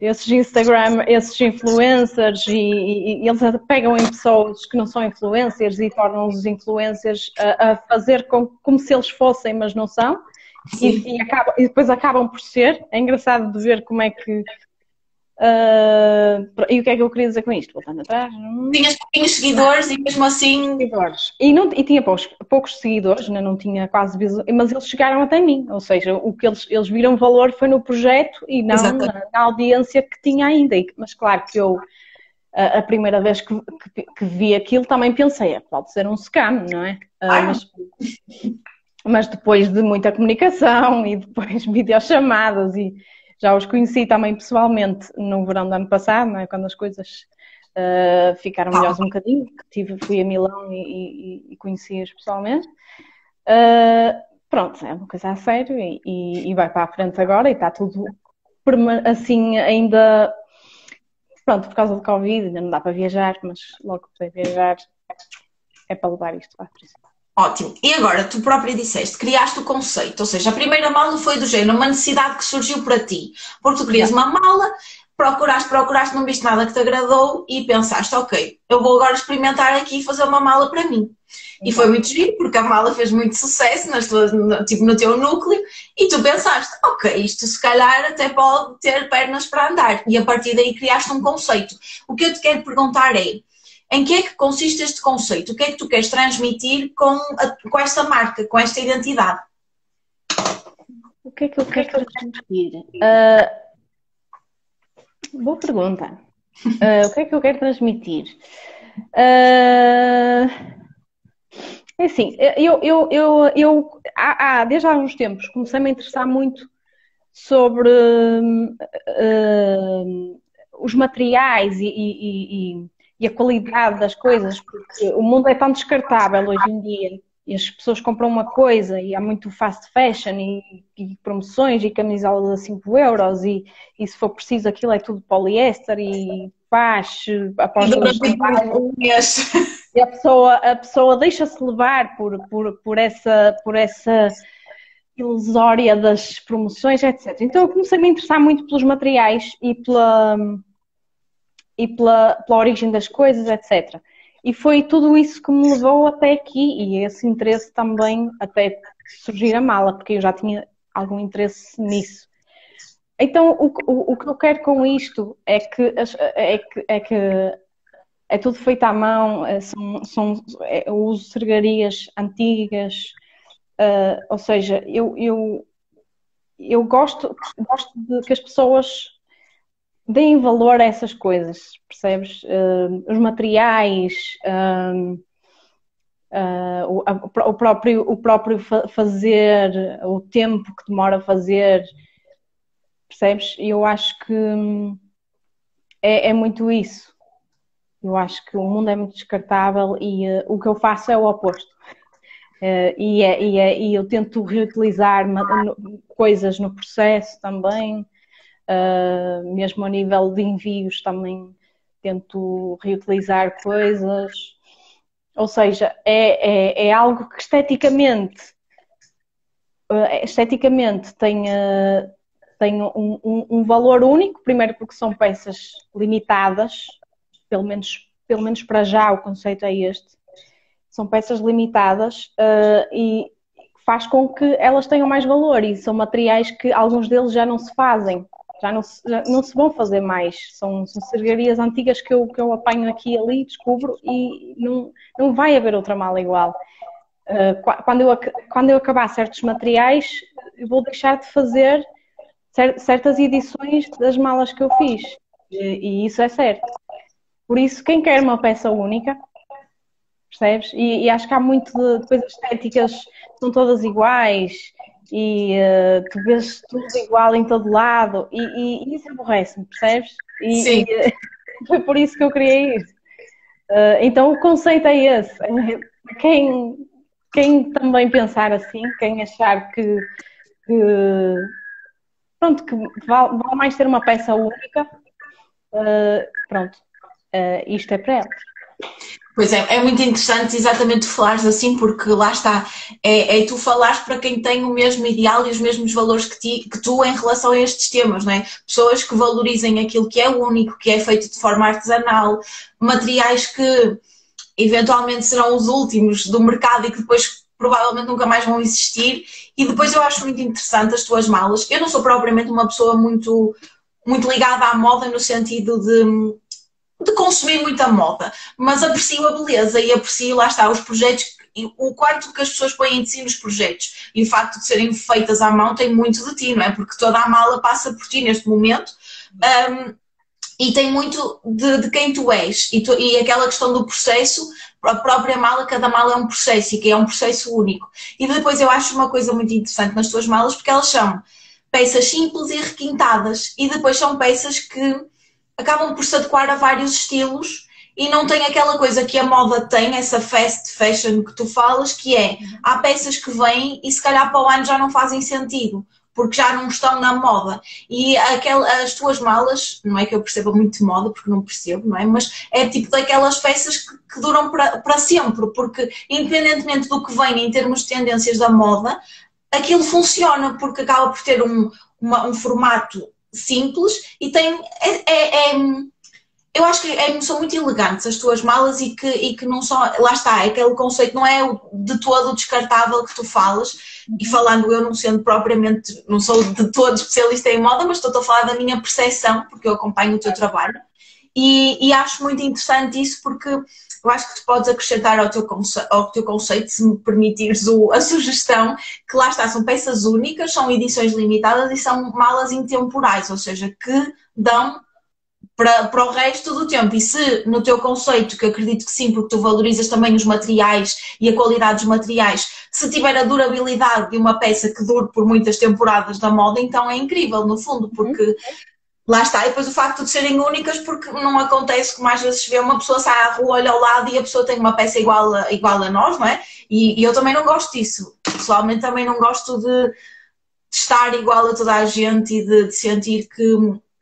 esses, Instagram, esses influencers e, e, e, eles pegam em pessoas que não são influencers e tornam-os influencers a, a fazer com, como se eles fossem, mas não são. E, e, acabam, e, depois acabam por ser. É engraçado de ver como é que Uh, e o que é que eu queria dizer com isto? Voltando atrás. Tinhas pouquinhos seguidores e mesmo assim. Seguidores. E, não, e tinha poucos, poucos seguidores, não, não tinha quase mas eles chegaram até mim. Ou seja, o que eles, eles viram valor foi no projeto e não na, na, audiência que tinha ainda. Mas claro que eu, a, primeira vez que, que, que, vi aquilo, também pensei, é, pode ser um scam, não é? Uh, mas, mas depois de muita comunicação e depois (laughs) videochamadas e já os conheci também pessoalmente no verão do ano passado, é? quando as coisas uh, ficaram melhores um bocadinho. Tive, fui a Milão e, e, e conheci-os pessoalmente. Uh, pronto, é uma coisa a sério e, e, vai para a frente agora e está tudo assim ainda. Pronto, por causa do Covid ainda não dá para viajar, mas logo que puder viajar é para levar isto lá, por exemplo. Ótimo. E agora, tu própria disseste, criaste o conceito, ou seja, a primeira mala foi do género, uma necessidade que surgiu para ti. Porque tu querias uma mala, procuraste, procuraste, não viste nada que te agradou e pensaste, ok, eu vou agora experimentar aqui e fazer uma mala para mim. E foi muito giro, porque a mala fez muito sucesso nas tuas, no, tipo, no teu núcleo, e tu pensaste, ok, isto se calhar até pode ter pernas para andar. E a partir daí criaste um conceito. O que eu te quero perguntar é, em que é que consiste este conceito? O que é que tu queres transmitir com, a, com esta marca, com esta identidade? O que é que eu quero transmitir? Uh, boa pergunta. Uh, (laughs) o que é que eu quero transmitir? Uh, É assim, eu, eu, eu, eu há, há, desde há uns tempos comecei-me a interessar muito sobre uh, uh, os materiais e, e, e, e, a qualidade das coisas, porque o mundo é tão descartável hoje em dia e as pessoas compram uma coisa e há muito fast fashion e, e promoções e camisolas a 5 euros e, e, se for preciso aquilo é tudo poliéster e faz após (laughs) e a pessoa, a pessoa deixa-se levar por, por, por, essa, por essa ilusória das promoções, etc. Então eu comecei a me interessar muito pelos materiais e pela, e pela, pela origem das coisas, etc. E foi tudo isso que me levou até aqui e esse interesse também até surgir a mala, porque eu já tinha algum interesse nisso. Então, o, o, o que eu quero com isto é que, é que, é que é tudo feito à mão, é, são, são, é, eu uso sergarias antigas, uh, ou seja, eu, eu, eu gosto, gosto de que as pessoas deem valor a essas coisas, percebes? Uh, os materiais, uh, uh, o, o, próprio, o próprio fazer, o tempo que demora a fazer, percebes? Eu acho que é, é, muito isso. Eu acho que o mundo é muito descartável e o que eu faço é o oposto. e, é, e, é, e eu tento reutilizar coisas no processo também. Uh, mesmo a nível de envios também tento reutilizar coisas. Ou seja, é, é, é algo que esteticamente, uh, esteticamente tem, uh, tem um, um, um, valor único, primeiro porque são peças limitadas, pelo menos, pelo menos para já o conceito é este. São peças limitadas e faz com que elas tenham mais valor e são materiais que alguns deles já não se fazem já não se, já não se vão fazer mais. São, são serrarias antigas que eu, que eu apanho aqui e ali, descubro e não, não vai haver outra mala igual. Uh, quando, eu, quando eu acabar certos materiais, eu vou deixar de fazer certas edições das malas que eu fiz. E, e isso é certo. Por isso, quem quer uma peça única, percebes? E, e acho que há muito de, de coisas estéticas, são todas iguais e uh, tu vês tudo igual em todo lado e, e, e isso aborrece-me, percebes? E, Sim. E, (laughs) foi por isso que eu criei isso. Uh, então o conceito é esse. Quem, quem também pensar assim, quem achar que, que pronto, que vale, vale, mais ter uma peça única, uh, pronto, isto é para elas. Pois é, é muito interessante exatamente falares assim, porque lá está, é, é tu falares para quem tem o mesmo ideal e os mesmos valores que, ti, que tu em relação a estes temas, não é? Pessoas que valorizem aquilo que é único, que é feito de forma artesanal, materiais que eventualmente serão os últimos do mercado e que depois provavelmente nunca mais vão existir. E depois eu acho muito interessante as tuas malas. Eu não sou propriamente uma pessoa muito, muito ligada à moda no sentido de de consumir muita moda, mas aprecio a beleza e aprecio, lá está, os projetos, o quanto que as pessoas põem de si nos projetos e o facto de serem feitas à mão tem muito de ti, não é? Porque toda a mala passa por ti neste momento um, e tem muito de, de quem tu és e, tu, e, aquela questão do processo, a própria mala, cada mala é um processo e que é um processo único. E depois eu acho uma coisa muito interessante nas tuas malas porque elas são peças simples e requintadas e depois são peças que acabam por se adequar a vários estilos e não tem aquela coisa que a moda tem, essa fast fashion que tu falas, que é há peças que vêm e se calhar para o ano já não fazem sentido, porque já não estão na moda. E aquel, as tuas malas, não é que eu perceba muito de moda, porque não percebo, não é? Mas é tipo daquelas peças que, que duram para, sempre, porque independentemente do que vem em termos de tendências da moda, aquilo funciona, porque acaba por ter um, uma, um formato simples e tem. É, é, é, eu acho que é, são muito elegantes as tuas malas e que, e que não são. Lá está, é aquele conceito não é de todo descartável que tu falas. E falando eu, não sendo propriamente, não sou de todo especialista em moda, mas estou a falar da minha percepção, porque eu acompanho o teu trabalho. E, e acho muito interessante isso porque eu acho que tu podes acrescentar ao teu, conce ao teu conceito, se me permitires o, a sugestão, que lá está, são peças únicas, são edições limitadas e são malas intemporais, ou seja, que dão para, para o resto do tempo. E se no teu conceito, que acredito que sim, porque tu valorizas também os materiais e a qualidade dos materiais, se tiver a durabilidade de uma peça que dure por muitas temporadas da moda, então é incrível, no fundo, porque uhum. Lá está. E depois o facto de serem únicas, porque não acontece como às vezes vê uma pessoa sai à rua, olha ao lado e a pessoa tem uma peça igual a, igual a nós, não é? E, e eu também não gosto disso. Pessoalmente também não gosto de, de estar igual a toda a gente e de, de sentir que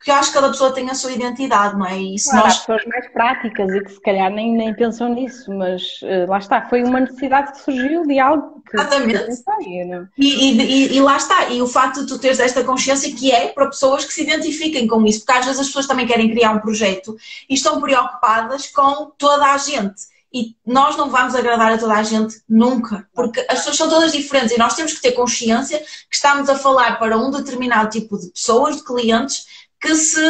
porque eu acho que cada pessoa tem a sua identidade, não é? E se claro, nós... Há pessoas mais práticas e que se calhar nem, nem pensam nisso, mas uh, lá está, foi uma necessidade que surgiu de algo que Exatamente. Não e, e, e, lá está, e o facto de tu teres esta consciência que é para pessoas que se identifiquem com isso, porque às vezes as pessoas também querem criar um projeto e estão preocupadas com toda a gente. E nós não vamos agradar a toda a gente nunca, porque as pessoas são todas diferentes e nós temos que ter consciência que estamos a falar para um determinado tipo de pessoas, de clientes, que se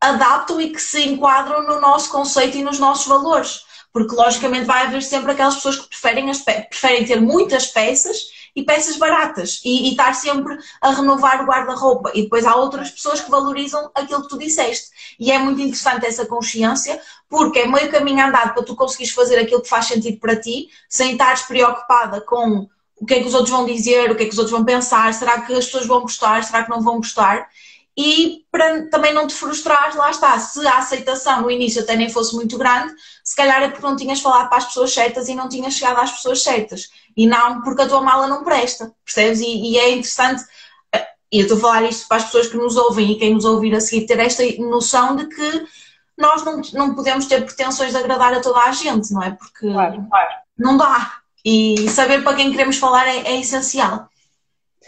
adaptam e que se enquadram no nosso conceito e nos nossos valores. Porque, logicamente, vai haver sempre aquelas pessoas que preferem, as, preferem ter muitas peças e peças baratas e, e estar sempre a renovar o guarda-roupa. E depois há outras pessoas que valorizam aquilo que tu disseste. E é muito interessante essa consciência, porque é meio caminho andado para tu conseguires fazer aquilo que faz sentido para ti, sem estares preocupada com o que é que os outros vão dizer, o que é que os outros vão pensar, será que as pessoas vão gostar, será que não vão gostar e para também não te frustrares, lá está, se a aceitação no início até nem fosse muito grande, se calhar é porque não tinhas falado para as pessoas certas e não tinhas chegado às pessoas certas. E não porque a tua mala não presta, percebes? E, e é interessante, eh, e eu estou a falar isto para as pessoas que nos ouvem e quem nos ouvir a seguir, ter esta noção de que nós não, não podemos ter pretensões de agradar a toda a gente, não é? Porque claro, claro. não dá. E saber para quem queremos falar é, é essencial.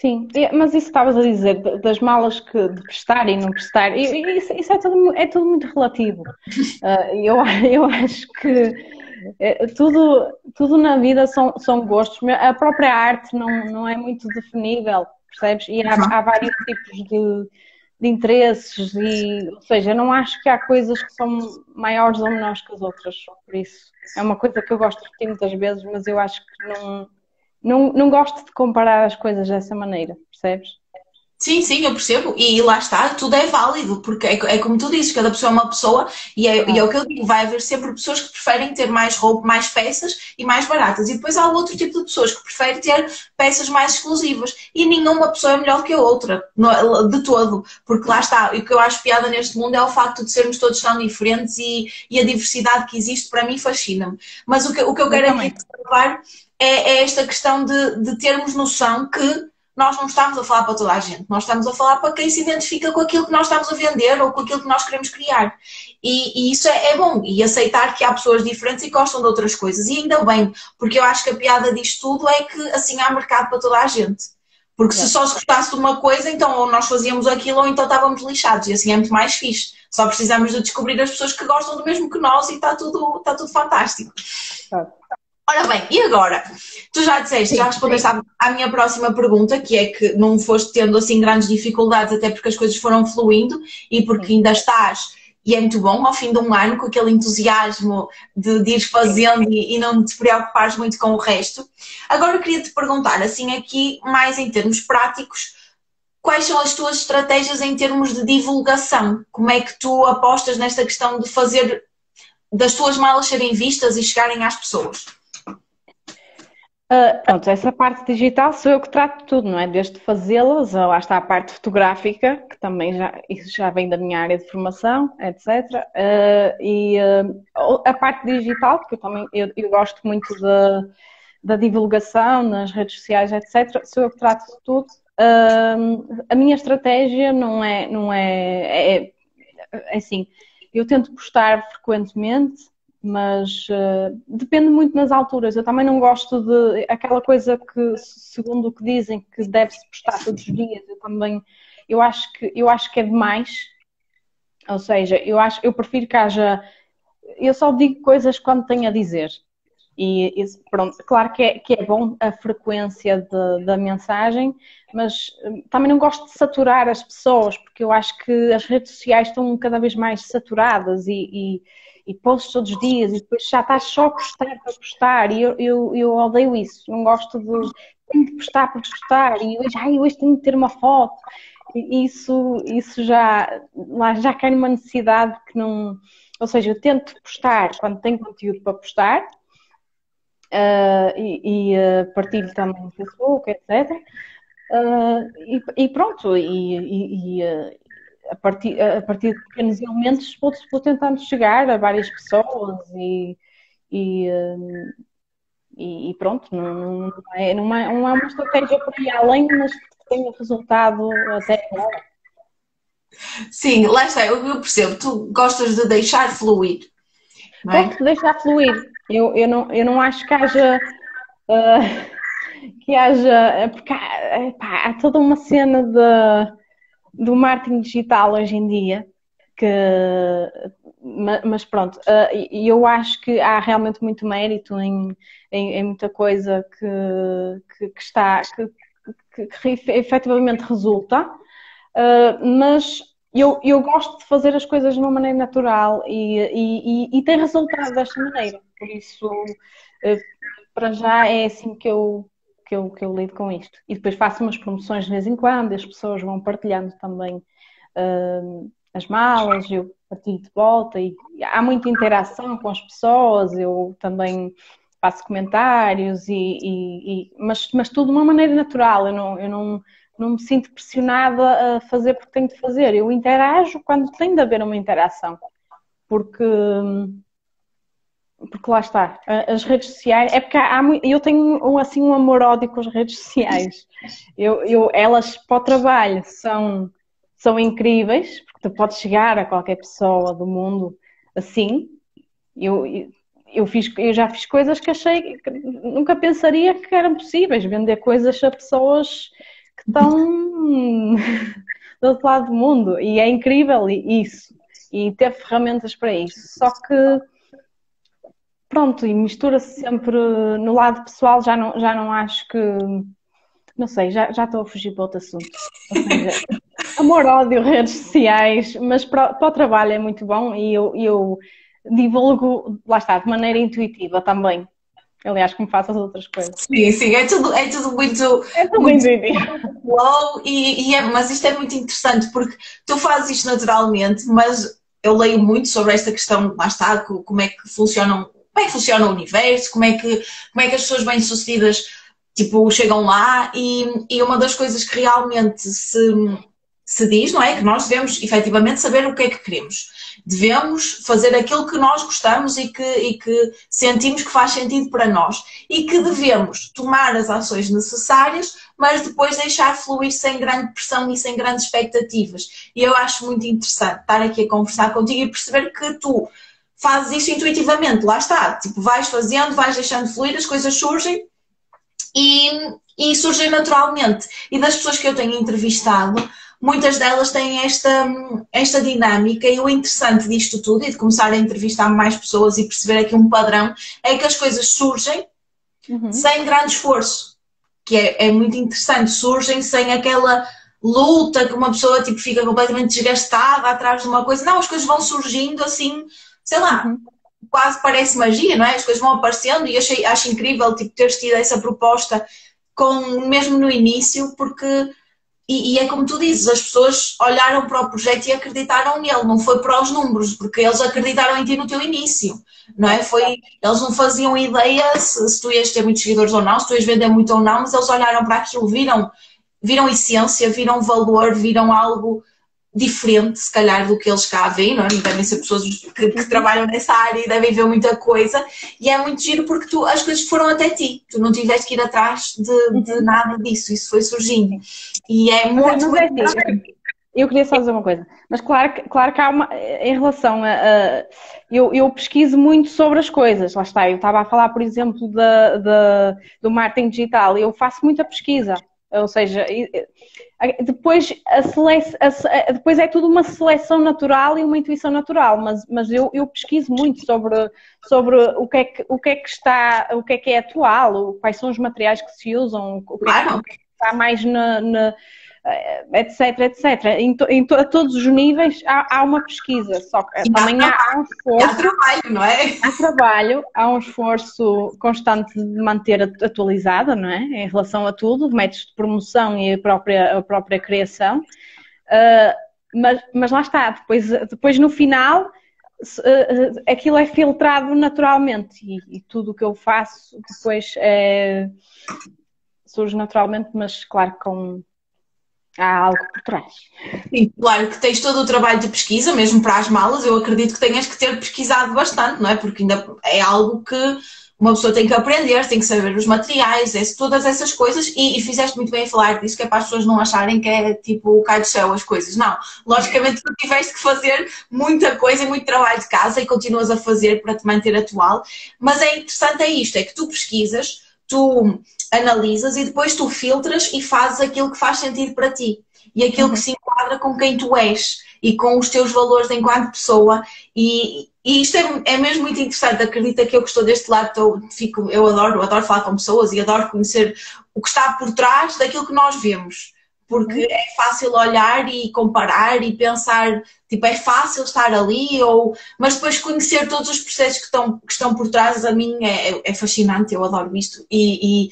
Sim, mas isso estavas a dizer, das malas que de prestar e não prestar, isso, isso é, tudo, é tudo muito relativo. Uh, (laughs) eu, (laughs) eu acho que é, tudo, tudo na vida são, são gostos. A própria arte não, não é muito definível, percebes? E há, há vários tipos de, de interesses, e, ou seja, não acho que há coisas que são maiores ou menores que as outras, por isso. É uma coisa que eu gosto de repetir muitas vezes, mas eu acho que não não, não gosto de comparar as coisas dessa maneira, percebes? Sim, sim, eu percebo. E lá está, tudo é válido, porque é, é como tu dizes, cada pessoa é uma pessoa e é, e é, o que eu digo, vai haver sempre pessoas que preferem ter mais roupa, mais peças e mais baratas. E depois há outro tipo de pessoas que preferem ter peças mais exclusivas. E nenhuma pessoa é melhor que a outra, de todo. Porque lá está, o que eu acho piada neste mundo é o facto de sermos todos tão diferentes e, e a diversidade que existe para mim fascina-me. Mas o que, o que eu quero eu aqui observar é, é esta questão de, de termos noção que nós não estamos a falar para toda a gente, nós estamos a falar para quem se identifica com aquilo que nós estamos a vender ou com aquilo que nós queremos criar. E, e isso é, é, bom, e aceitar que há pessoas diferentes e gostam de outras coisas. E ainda bem, porque eu acho que a piada disto tudo é que assim há mercado para toda a gente. Porque se só se gostasse de uma coisa, então ou nós fazíamos aquilo ou então estávamos lixados. E assim é muito mais fixe. Só precisamos de descobrir as pessoas que gostam do mesmo que nós e está tudo, está tudo fantástico. Ora bem, e agora? Tu já disseste, sim, já respondeste à, à, minha próxima pergunta, que é que não foste tendo assim grandes dificuldades, até porque as coisas foram fluindo e porque ainda estás, e é muito bom, ao fim de um ano, com aquele entusiasmo de, de ir fazendo e, e, não te preocupares muito com o resto. Agora eu queria te perguntar, assim, aqui, mais em termos práticos, quais são as tuas estratégias em termos de divulgação? Como é que tu apostas nesta questão de fazer das tuas malas serem vistas e chegarem às pessoas? Uh, pronto, essa parte digital sou eu que trato tudo, não é? Desde fazê-las, lá está a parte fotográfica, que também já, isso já vem da minha área de formação, etc. Uh, e uh, a parte digital, porque eu também eu, eu gosto muito da, divulgação nas redes sociais, etc. Sou eu que trato tudo. a minha estratégia não é, não é, é, é assim, eu tento postar frequentemente, mas uh, depende muito nas alturas. Eu também não gosto de aquela coisa que, segundo o que dizem, que deve-se postar todos os dias. Eu também, eu acho que eu acho que é demais. Ou seja, eu acho, eu prefiro que haja. Eu só digo coisas quando tenho a dizer. E pronto, claro que é, que é bom a frequência de, da mensagem, mas eh, também não gosto de saturar as pessoas, porque eu acho que as redes sociais estão cada vez mais saturadas e, e e posts todos os dias e depois já estás só a postar para postar e eu, eu, eu odeio isso, não gosto de tenho de postar por postar, e hoje, ai, hoje tenho de ter uma foto. E isso, isso já, lá já cai numa necessidade que não. Ou seja, eu tento postar quando tenho conteúdo para postar, uh, e, e uh, partilho também no Facebook, etc. Uh, e, e, pronto, e, e a, partir, a partir de pequenos elementos vou, vou tentando chegar a várias pessoas e, e, e pronto, não, não, é, não, é, não é uma estratégia por aí além, mas tem resultado até agora. Sim, lá está, eu, percebo, tu gostas de deixar fluir. É? Gosto de deixar fluir. Eu, eu, não, eu não acho que haja. Uh, (laughs) que haja. Porque há, pá, há, toda uma cena de, do marketing digital hoje em dia que. Mas pronto, uh, eu acho que há realmente muito mérito em, em, em muita coisa que, que, que está. Que, que, que efetivamente resulta, uh, mas eu, eu gosto de fazer as coisas de uma maneira natural e, e, e, e tem resultado desta maneira. Por isso, uh, para já é assim que eu, que, eu, que eu lido com isto. E depois faço umas promoções de vez em quando, as pessoas vão partilhando também uh, as malas, eu partilho de volta e há muita interação com as pessoas, eu também faço comentários, e, e, e, mas, mas tudo de uma maneira natural. Eu não, eu não, não me sinto pressionada a fazer porque tenho de fazer. Eu interajo quando tem de haver uma interação. Porque, porque lá está, as redes sociais, é porque há, eu tenho assim um amor-ódio com as redes sociais. Eu, eu, elas para o trabalho são, são incríveis, porque tu podes chegar a qualquer pessoa do mundo assim. Eu, eu, fiz, eu já fiz coisas que achei que nunca pensaria que eram possíveis, vender coisas a pessoas que estão (laughs) do outro lado do mundo e é incrível isso e ter ferramentas para isso. Só que pronto, e mistura-se sempre no lado pessoal, já não, já não acho que não sei, já, já estou a fugir para outro assunto. Seja, (laughs) amor, ódio, redes sociais, mas para, para, o trabalho é muito bom e eu, eu divulgo, lá está, de maneira intuitiva também. Aliás, como faço as outras coisas. Sim, sim, é tudo, é tudo muito. É tudo muito wow, e, e é, mas isto é muito interessante porque tu fazes isto naturalmente, mas eu leio muito sobre esta questão, lá está, como é que funcionam, como é que funciona o universo, como é que, como é que as pessoas bem-sucedidas tipo, chegam lá e, e uma das coisas que realmente se, se diz, não é? Que nós devemos efetivamente saber o que é que queremos devemos fazer aquilo que nós gostamos e que, e que sentimos que faz sentido para nós e que devemos tomar as ações necessárias, mas depois deixar fluir sem grande pressão e sem grandes expectativas. E eu acho muito interessante estar aqui a conversar contigo e perceber que tu fazes isso intuitivamente, lá está, tipo, vais fazendo, vais deixando fluir, as coisas surgem e, e surgem naturalmente. E das pessoas que eu tenho entrevistado, muitas delas têm esta, esta dinâmica e o interessante disto tudo e de começar a entrevistar mais pessoas e perceber aqui um padrão é que as coisas surgem uhum. sem grande esforço, que é, é muito interessante, surgem sem aquela luta que uma pessoa tipo, fica completamente desgastada atrás de uma coisa, não, as coisas vão surgindo assim, sei lá, uhum. quase parece magia, não é? As coisas vão aparecendo e achei, acho incrível tipo, teres tido essa proposta com, mesmo no início, porque e, e, é como tu dizes, as pessoas olharam para o projeto e acreditaram nele, não foi para os números, porque eles acreditaram em ti no teu início, não é? Foi, eles não faziam ideia se, se tu ias ter muitos seguidores ou não, se tu ias vender muito ou não, mas eles olharam para aquilo, viram, viram essência, viram valor, viram algo diferente, se calhar, do que eles cá veem, não é? Devem ser pessoas que, que, trabalham nessa área e devem ver muita coisa. E é muito giro porque tu, as coisas foram até ti. Tu não tiveste que ir atrás de, de uhum. nada disso. Isso foi surgindo. E é muito. Mas, muito é assim, eu queria só dizer uma coisa. Mas claro, claro que há uma. Em relação a. a eu, eu, pesquiso muito sobre as coisas. Lá está. Eu estava a falar, por exemplo, da, da, do marketing digital. Eu faço muita pesquisa. Ou seja, depois, a sele... a... depois é tudo uma seleção natural e uma intuição natural, mas, mas eu, eu, pesquiso muito sobre, sobre o, que é que, o que é que está, o que é que é atual, quais são os materiais que se usam, o que, é que, está mais na, na etc, etc. Em, to, em to, a todos os níveis há, há uma pesquisa, só que e também há, há, um esforço. Há trabalho, não é? Há trabalho, há um esforço constante de manter atualizada, não é? Em relação a tudo, métodos de promoção e a própria, a própria criação. Uh, mas, mas lá está, depois, depois no final uh, aquilo é filtrado naturalmente e, e tudo o que eu faço depois é, surge naturalmente, mas claro com há algo por trás. Sim, claro que tens todo o trabalho de pesquisa, mesmo para as malas, eu acredito que tenhas que ter pesquisado bastante, não é? Porque ainda é algo que uma pessoa tem que aprender, tem que saber os materiais, esse, todas essas coisas, e, e, fizeste muito bem falar disso, que é para as pessoas não acharem que é tipo cai do céu as coisas. Não, logicamente tu tiveste que fazer muita coisa e muito trabalho de casa e continuas a fazer para te manter atual, mas é interessante é isto, é que tu pesquisas, tu analisas e depois tu filtras e fazes aquilo que faz sentido para ti e aquilo uhum. que se enquadra com quem tu és e com os teus valores enquanto pessoa e, e isto é, é, mesmo muito interessante, acredita que eu que estou deste lado, estou, fico, eu adoro, adoro falar com pessoas e adoro conhecer o que está por trás daquilo que nós vemos porque uhum. é fácil olhar e comparar e pensar, tipo, é fácil estar ali, ou, mas depois conhecer todos os processos que estão, que estão por trás, a mim é, é fascinante, eu adoro isto. E, e,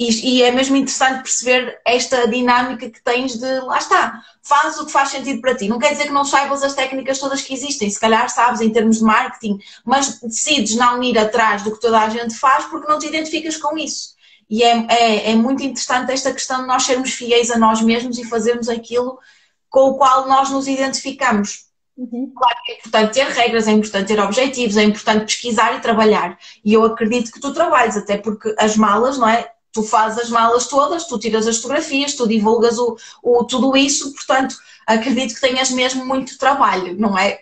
e, é mesmo interessante perceber esta dinâmica que tens de, lá está, faz o que faz sentido para ti. Não quer dizer que não saibas as técnicas todas que existem, se calhar sabes em termos de marketing, mas decides não ir atrás do que toda a gente faz porque não te identificas com isso. E é, é, é muito interessante esta questão de nós sermos fiéis a nós mesmos e fazermos aquilo com o qual nós nos identificamos. Uhum. Claro que é importante ter regras, é importante ter objetivos, é importante pesquisar e trabalhar. E eu acredito que tu trabalhes, até porque as malas, não é? Tu fazes as malas todas, tu tiras as fotografias, tu divulgas o, o, tudo isso, portanto, acredito que tenhas mesmo muito trabalho, não é?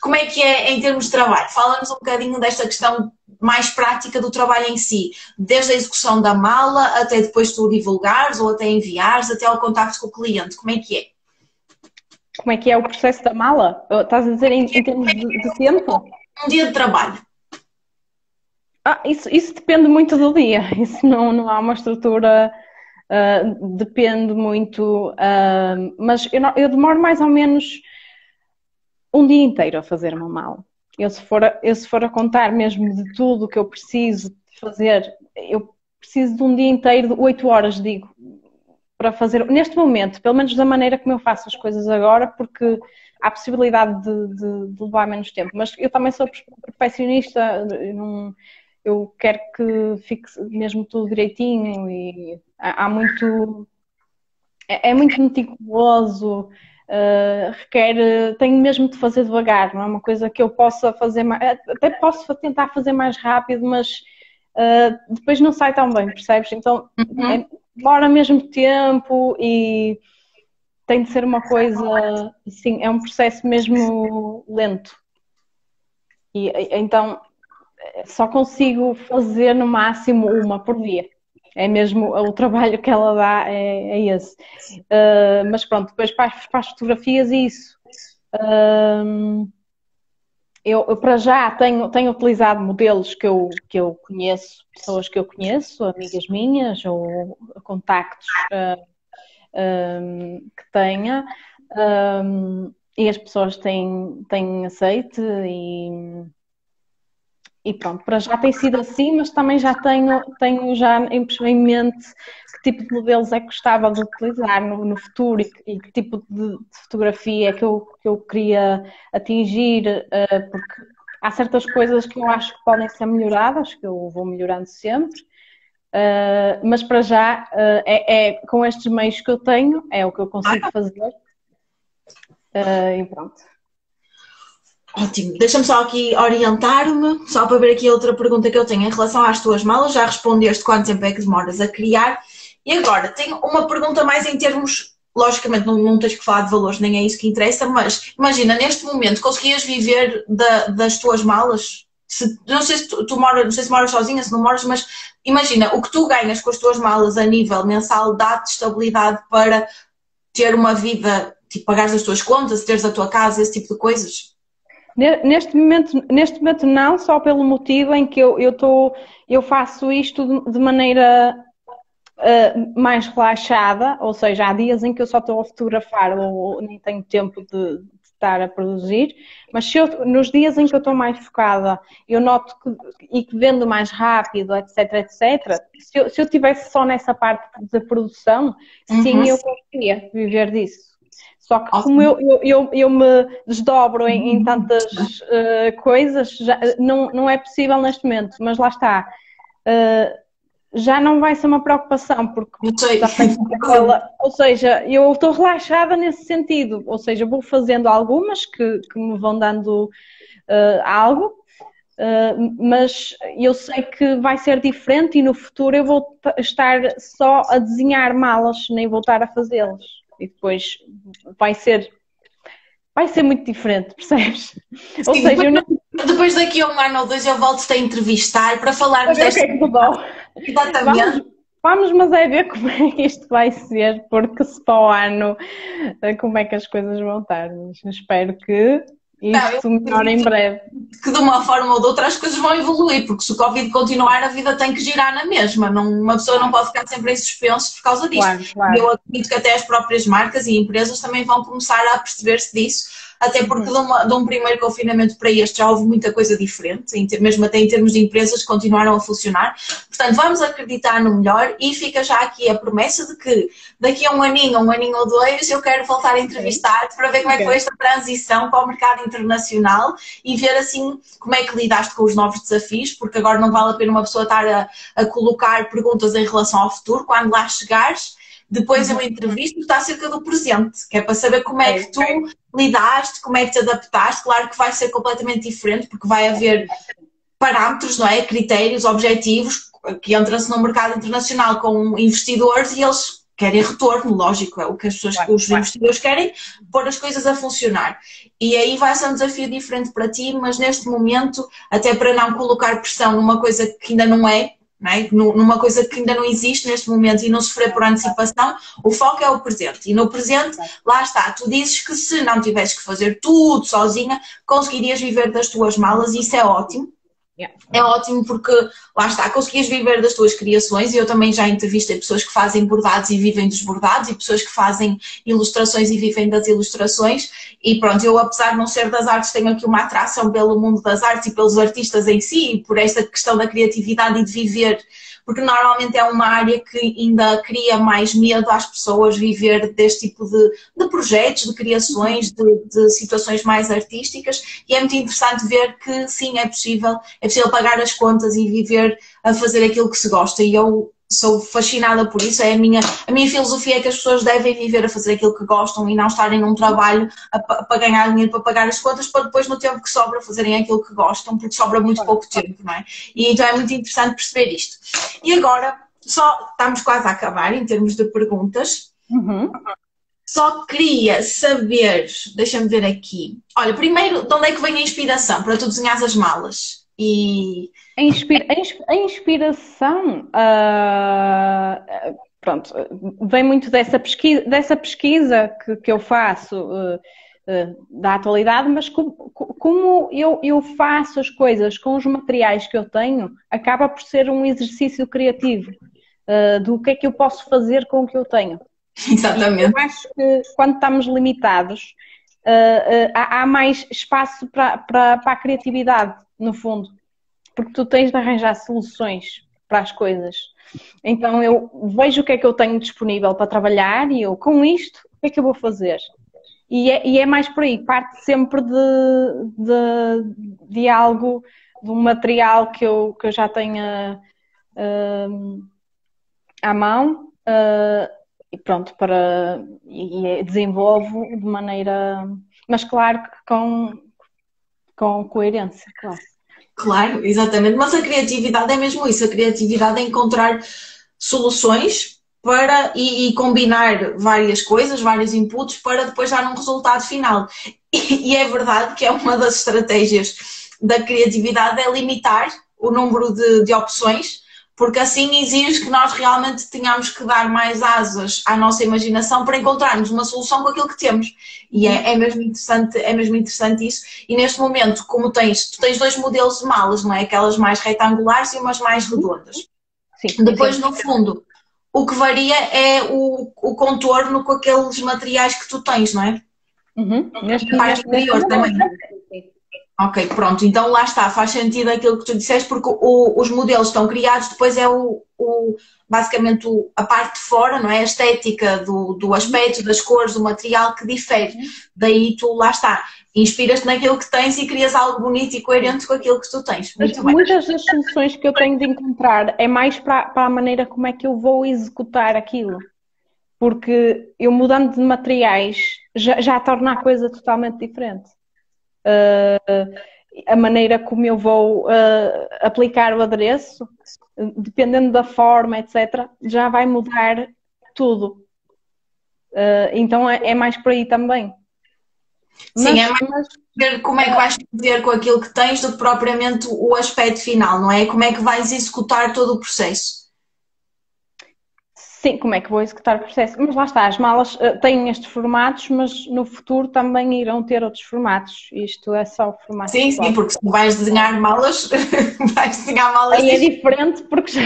Como é que é em termos de trabalho? Fala-nos um bocadinho desta questão mais prática do trabalho em si, desde a execução da mala até depois tu divulgares ou até enviares, até ao contacto com o cliente, como é que é? Como é que é o processo da mala? Estás a dizer em, em termos de, de tempo? Um dia de trabalho. Ah, isso, isso depende muito do dia, (laughs) isso não, não há uma estrutura, uh, depende muito, uh, mas eu, não, eu, demoro mais ou menos um dia inteiro a fazer uma mala. Eu se, for a, eu se for a contar mesmo de tudo que eu preciso fazer, eu preciso de um dia inteiro, de 8 horas, digo, para fazer, neste momento, pelo menos da maneira como eu faço as coisas agora, porque há possibilidade de, de, de levar menos tempo, mas eu também sou perfeccionista, não eu quero que fique mesmo tudo direitinho e há, há muito. É, é, muito meticuloso, uh, requer. Tenho mesmo de fazer devagar, não é uma coisa que eu possa fazer mais. Até posso tentar fazer mais rápido, mas uh, depois não sai tão bem, percebes? Então uhum. é, demora mesmo tempo e tem de ser uma coisa. Assim, é um processo mesmo lento. E então só consigo fazer no máximo uma por dia. É mesmo o trabalho que ela dá, é, é esse. Uh, mas pronto, depois para as, fotografias e isso. Uh, eu, eu, para já tenho, tenho utilizado modelos que eu, que eu conheço, pessoas que eu conheço, amigas minhas ou contactos uh, que tenha, e as pessoas têm, têm aceite e e pronto, para já tem sido assim, mas também já tenho, tenho já em, em mente que tipo de modelos é que gostava de utilizar no, no futuro e, e, que tipo de, de, fotografia é que eu, que eu queria atingir, uh, porque há certas coisas que eu acho que podem ser melhoradas, que eu vou melhorando sempre, uh, mas para já uh, é, é, com estes meios que eu tenho, é o que eu consigo fazer. e pronto. Ótimo. Deixa-me só aqui orientar-me, só para ver aqui outra pergunta que eu tenho em relação às tuas malas. Já respondeste quanto tempo é que demoras a criar. E agora, tenho uma pergunta mais em termos, logicamente não, não tens que falar de valores, nem é isso que interessa, mas imagina, neste momento, conseguias viver da, das tuas malas? Se, não sei se tu, tu moras, não sei se moras sozinha, se não moras, mas imagina, o que tu ganhas com as tuas malas a nível mensal dá-te estabilidade para ter uma vida, tipo, pagares as tuas contas, teres a tua casa, esse tipo de coisas? Neste momento, neste momento não, só pelo motivo em que eu, eu, tô, eu faço isto de maneira uh, mais relaxada, ou seja, há dias em que eu só estou a fotografar ou, nem tenho tempo de, de estar a produzir, mas se eu, nos dias em que eu estou mais focada, eu noto que, e que vendo mais rápido, etc, etc, se eu, se eu tivesse só nessa parte da produção, uhum. sim, eu conseguia viver disso. Só que como eu, eu, eu, eu me desdobro em, em tantas uh, coisas, já, não, não é possível neste momento, mas lá está. Uh, já não vai ser uma preocupação, porque já tenho aquela, (laughs) ou seja, eu estou relaxada nesse sentido, ou seja, vou fazendo algumas que, que me vão dando uh, algo, uh, mas eu sei que vai ser diferente e no futuro eu vou estar só a desenhar malas, nem voltar a fazê-las e depois vai ser vai ser muito diferente, (laughs) percebes? Sim, ou seja, depois, não... depois daqui a um ano ou dois eu volto-te a entrevistar para falarmos desta. Que é que Exatamente. Vamos, vamos, mas é ver como é que isto vai ser, porque se para o ano como é que as coisas vão estar. Mas espero que isso melhor em breve. Que de uma forma ou de outra as coisas vão evoluir, porque se o Covid continuar, a vida tem que girar na mesma. Não, uma pessoa não pode ficar sempre em suspenso por causa disso. Claro, claro. Eu acredito que até as próprias marcas e empresas também vão começar a perceber-se disso até porque de, uma, de, um primeiro confinamento para este já houve muita coisa diferente, mesmo até em termos de empresas que continuaram a funcionar. Portanto, vamos acreditar no melhor e fica já aqui a promessa de que daqui a um aninho, um aninho ou dois, eu quero voltar a entrevistar-te para ver como é que foi esta transição para o mercado internacional e ver assim como é que lidaste com os novos desafios, porque agora não vale a pena uma pessoa estar a, a colocar perguntas em relação ao futuro, quando lá chegares depois eu entrevisto está acerca do presente, que é para saber como é que tu lidaste, como é que te adaptaste. Claro que vai ser completamente diferente, porque vai haver parâmetros, não é? Critérios, objetivos, que entram-se no mercado internacional com investidores e eles querem retorno, lógico, é o que as pessoas, claro, os investidores querem, pôr as coisas a funcionar. E aí vai ser um desafio diferente para ti, mas neste momento, até para não colocar pressão numa coisa que ainda não é, é? numa coisa que ainda não existe neste momento e não sofrer por antecipação, o foco é o presente. E no presente, lá está, tu dizes que se não tivesses que fazer tudo sozinha, conseguirias viver das tuas malas isso é ótimo. Yeah. É ótimo porque, lá está, conseguias viver das tuas criações e eu também já entrevistei pessoas que fazem bordados e vivem dos bordados e pessoas que fazem ilustrações e vivem das ilustrações e pronto, eu apesar de não ser das artes tenho aqui uma atração pelo mundo das artes e pelos artistas em si e por esta questão da criatividade e de viver porque normalmente é uma área que ainda cria mais medo às pessoas viver deste tipo de, de projetos, de criações, de, de, situações mais artísticas. E é muito interessante ver que sim, é possível, é possível pagar as contas e viver a fazer aquilo que se gosta. E eu sou fascinada por isso. É a minha, a minha filosofia é que as pessoas devem viver a fazer aquilo que gostam e não estarem num trabalho para ganhar dinheiro para pagar as contas, para depois, no tempo que sobra, fazerem aquilo que gostam, porque sobra muito pouco tempo, não é? E então é muito interessante perceber isto. E agora, só estamos quase a acabar em termos de perguntas. Uhum. Só queria saber, deixa-me ver aqui. Olha, primeiro, de onde é que vem a inspiração para tu desenhar as malas? E a, inspira a inspiração, uh, pronto, vem muito dessa pesquisa, dessa pesquisa que, que eu faço uh, uh, da atualidade, mas como, como eu, eu faço as coisas com os materiais que eu tenho, acaba por ser um exercício criativo do que é que eu posso fazer com o que eu tenho. Exatamente. E eu acho que quando estamos limitados, há, há mais espaço para, para, para a criatividade, no fundo porque tu tens de arranjar soluções para as coisas. Então eu vejo o que é que eu tenho disponível para trabalhar e eu, com isto, o que é que eu vou fazer? E é, e é mais por aí, parte sempre de, de, de, algo, de um material que eu, que eu já tenha uh, à mão uh, e pronto, para, e, e desenvolvo de maneira, mas claro que com, com coerência, claro. Claro, exatamente. Mas a criatividade é mesmo isso. A criatividade é encontrar soluções para e, e, combinar várias coisas, vários inputs para depois dar um resultado final. E, e, é verdade que é uma das estratégias da criatividade é limitar o número de, de opções porque assim exige que nós realmente tenhamos que dar mais asas à nossa imaginação para encontrarmos uma solução com aquilo que temos. E é, é, mesmo interessante, é mesmo interessante isso. E neste momento, como tens, tu tens dois modelos de malas, não é? Aquelas mais retangulares e umas mais redondas. Sim, Depois, sim. no fundo, o que varia é o, o contorno com aqueles materiais que tu tens, não é? Uhum. Neste, parte superior também. Ok, pronto. Então lá está, faz sentido aquilo que tu disseste, porque o, os modelos estão criados, depois é o, o basicamente o, a parte de fora, não é? A estética do, do aspecto, das cores, do material que difere. Daí tu, lá está, inspiras-te naquilo que tens e crias algo bonito e coerente com aquilo que tu tens. Muito muitas das soluções que eu tenho de encontrar é mais para, para a maneira como é que eu vou executar aquilo. Porque eu mudando de materiais já, já torna a coisa totalmente diferente a maneira como eu vou uh, aplicar o adereço, dependendo da forma, etc., já vai mudar tudo. Uh, então é, é, mais por aí também. Sim, mas, é mais mas... ver como é que vais fazer com aquilo que tens do que propriamente o aspecto final, não é? Como é que vais executar todo o processo. Sim, como é que vou executar o processo? Mas lá está, as malas uh, têm estes formatos, mas no futuro também irão ter outros formatos. Isto é só o formato. Sim, sim, porque se vais desenhar malas, (laughs) vais desenhar malas. Aí é diferente porque já,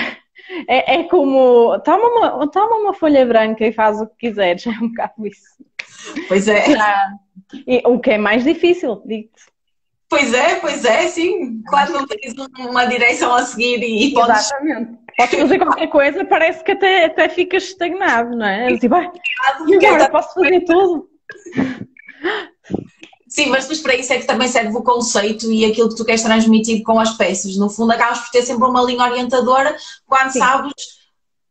é, é, como toma uma, toma uma folha branca e faz o que quiseres, (laughs) é um bocado isso. Pois é. e, o que é mais difícil, digo-te. Pois é, pois é, sim. Claro, não tens uma direção a seguir e, e podes. Exatamente Podes fazer qualquer coisa, parece que até, até ficas estagnado, não é? Tipo, ah, agora posso fazer tudo. Sim, mas depois para isso é que também serve o conceito e aquilo que tu queres transmitir com as peças. No fundo, acabas por ter sempre uma linha orientadora quando Sim. sabes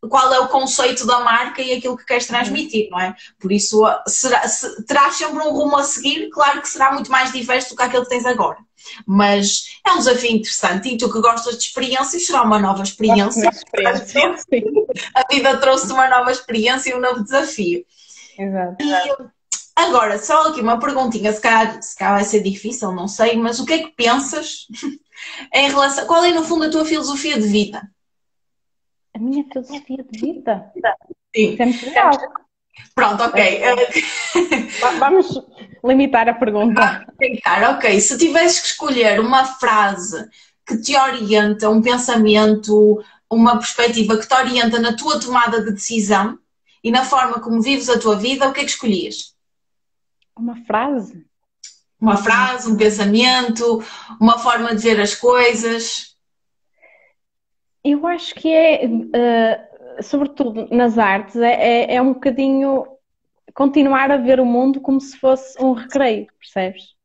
qual é o conceito da marca e aquilo que queres transmitir, não é? Por isso, será, se, terás sempre um rumo a seguir, claro que será muito mais diverso do que aquele que tens agora. Mas é um desafio interessante e tu que gostas de experiências, será uma nova experiência. experiência a vida trouxe uma nova experiência e um novo desafio. Exato. E agora, só aqui uma perguntinha, se calhar, se calhar vai ser difícil, não sei, mas o que é que pensas (laughs) em relação. Qual é, no fundo, a tua filosofia de vida? A minha filosofia de vida? Sim. Sempre é Pronto, ok. Vamos limitar a pergunta. Limitar, ok. Se tivesses que escolher uma frase que te orienta, um pensamento, uma perspectiva que te orienta na tua tomada de decisão e na forma como vives a tua vida, o que é que escolhias? Uma frase? Uma frase, um pensamento, uma forma de ver as coisas? Eu acho que é. Uh sobretudo nas artes, é, é, é um bocadinho continuar a ver o mundo como se fosse um recreio, percebes?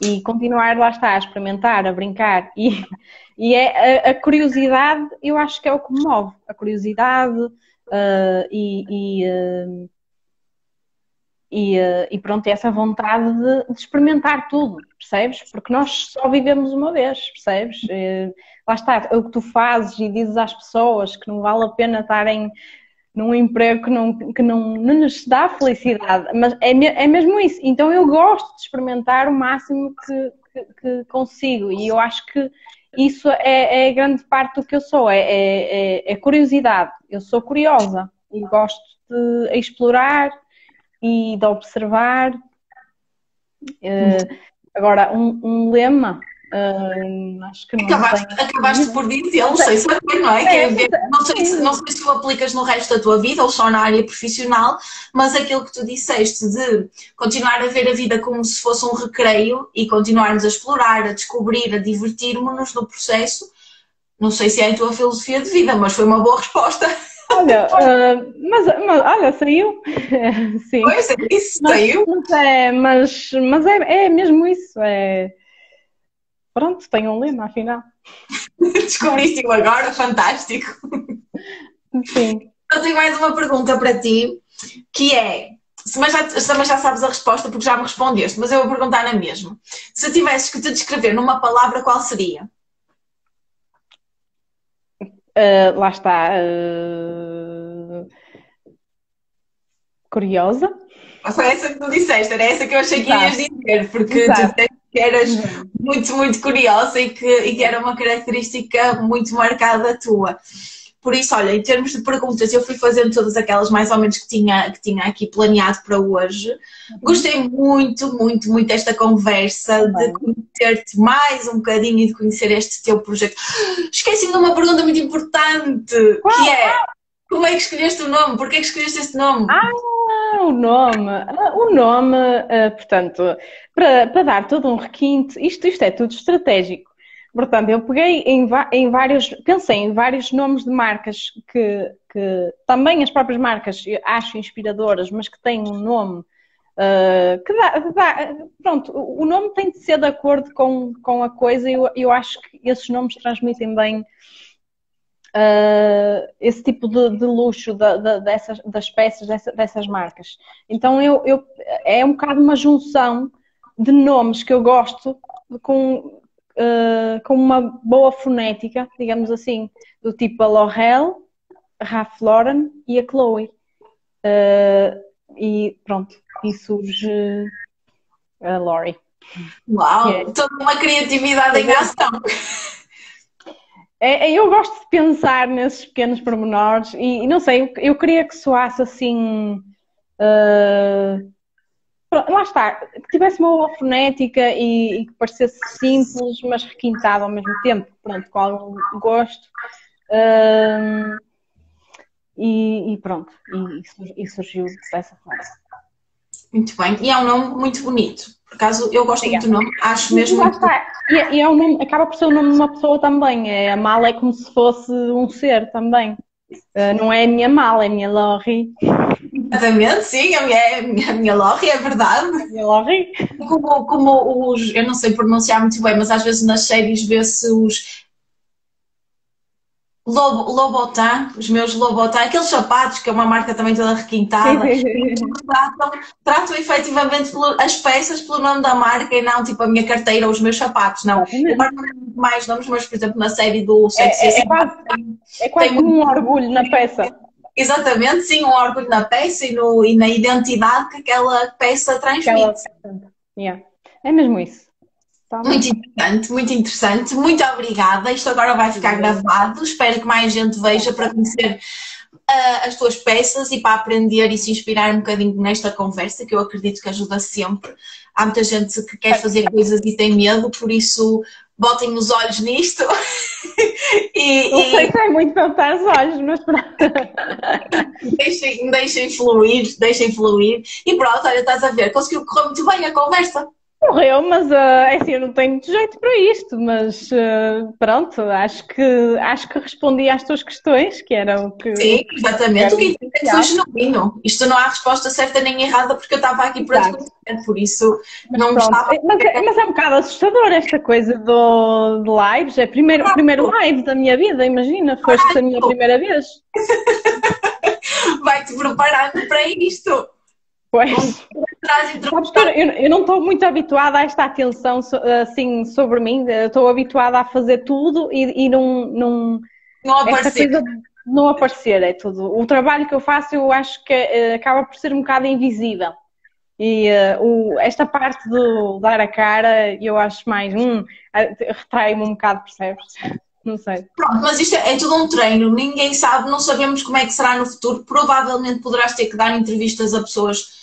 E continuar, lá está, a experimentar, a brincar. E, e é a, a curiosidade, eu acho que é o que move. A curiosidade uh, e, e, uh, e, e, pronto, essa vontade de, de, experimentar tudo, percebes? Porque nós só vivemos uma vez, percebes? Lá está, é o que tu fazes e dizes às pessoas que não vale a pena estarem num emprego que não, que não, não nos dá felicidade, mas é, é mesmo isso. Então eu gosto de experimentar o máximo que, que, que consigo e eu acho que isso é, é, grande parte do que eu sou, é, é, é curiosidade. Eu sou curiosa e gosto de explorar e de observar. Uh, agora, um, um lema Uh, acho que não acabaste, acabaste por dizer, não sei se é, não é? é, é não, sei se, não sei se tu aplicas no resto da tua vida ou só na área profissional, mas aquilo que tu disseste de continuar a ver a vida como se fosse um recreio e continuarmos a explorar, a descobrir, a divertirmos-nos no processo, não sei se é a tua filosofia de vida, mas foi uma boa resposta. Olha, (laughs) uh, mas, mas, olha, saiu. (laughs) Sim. Pois é, isso mas, saiu. Mas, é, mas, mas é, é mesmo isso. É, Pronto, tenho um lema, afinal. (laughs) Descobriste-o agora, fantástico. Sim. Eu tenho mais uma pergunta para ti, que é, mas já, mas já sabes a resposta porque já me respondeste, mas eu vou perguntar na mesma. Se tivesses que te descrever numa palavra, qual seria? Uh, lá está. Uh... Curiosa. Foi essa que tu disseste, era essa que eu achei que ias dizer, porque Exato. tu disseste que eras uhum. muito, muito curiosa e que, e que era uma característica muito marcada tua. Por isso, olha, em termos de perguntas, eu fui fazendo todas aquelas mais ou menos que tinha, que tinha aqui planeado para hoje. Uhum. Gostei muito, muito, muito desta conversa, de conhecer-te mais um bocadinho e de conhecer este teu projeto. (gasps) Esqueci-me de uma pergunta muito importante, que é Como é que escolheste o nome? Porquê que escolheste esse nome? Ah, o nome. Ah, o nome, ah, portanto, para, para dar todo um requinte, isto, isto é tudo estratégico. Portanto, eu peguei em, em, vários, pensei em vários nomes de marcas que, que também as próprias marcas acho inspiradoras, mas que têm um nome uh, que dá, dá, Pronto, o nome tem de ser de acordo com, com a coisa e eu, eu acho que esses nomes transmitem bem uh, esse tipo de, de luxo da, da, dessas, das peças, dessa, dessas marcas. Então eu, eu, é um bocado uma junção de nomes que eu gosto com uh, com uma boa fonética, digamos assim, do tipo a L'Oréal, a Ralph Lauren e a Chloe. Uh, e pronto, e surge a Lori. Uau, é. toda uma criatividade em ação. É, é, eu gosto de pensar nesses pequenos pormenores e, não sei, eu, queria que soasse assim uh, lá está, que tivesse uma fonética e, e, que parecesse simples, mas requintado ao mesmo tempo, pronto, com algum gosto. Um, e, e, pronto, e, e, surgiu dessa forma. Muito bem, e é um nome muito bonito. Por acaso, eu gosto Obrigada. muito do nome, acho mesmo. Lá está. E, é, e é um nome, acaba por ser o nome de uma pessoa também. É, a mala é como se fosse um ser também. Uh, não é a minha mala, é a minha Lori. Exatamente, sim, a minha, a minha Lori, é verdade. A minha Lori. Como, como os, eu não sei pronunciar muito bem, mas às vezes nas séries vê-se os Lobo, Lobotan, os meus Lobotan, aqueles sapatos, que é uma marca também toda requintada, (laughs) tratam, tratam efetivamente as peças pelo nome da marca e não tipo a minha carteira ou os meus sapatos, não. Eu mais nomes, mas por exemplo na série do Sexy é, é, é quase, é quase um orgulho na peça. Exatamente, sim, um orgulho na peça e, no, e na identidade que aquela peça transmite. Aquela... Yeah. É mesmo isso. Tá muito interessante, muito interessante. Muito obrigada. Isto agora vai ficar gravado. Espero que mais gente veja para conhecer uh, as tuas peças e para aprender e se inspirar um bocadinho nesta conversa, que eu acredito que ajuda sempre. Há muita gente que quer fazer coisas e tem medo, por isso botem os olhos nisto. (laughs) e, não sei se é muito para botar os olhos, mas pronto. deixem, deixem fluir, deixem fluir. E pronto, olha, estás a ver, conseguiu correr muito bem a conversa. Morreu, mas uh, é assim, eu não tenho muito jeito para isto, mas uh, pronto, acho que, acho que respondi às tuas questões, que eram o que. Sim, exatamente. O que é foi genuíno? Isto não há resposta certa nem errada, porque eu estava aqui para te por isso mas não pronto. estava. Mas, é, mas é um bocado assustador esta coisa do, de lives. É primeiro, o primeiro live da minha vida, imagina, foste a minha primeira vez. (laughs) Vai-te preparando para isto. Pois. Eu, eu não estou muito habituada a esta atenção assim sobre mim, estou habituada a fazer tudo e, e não, não, não aparecer. não aparecer, é tudo. O trabalho que eu faço eu acho que uh, acaba por ser um bocado invisível. E uh, o, esta parte do dar a cara eu acho mais, hum, retrai-me um bocado, percebes? Não sei. Pronto, mas isto é, é tudo um treino, ninguém sabe, não sabemos como é que será no futuro. Provavelmente poderás ter que dar entrevistas a pessoas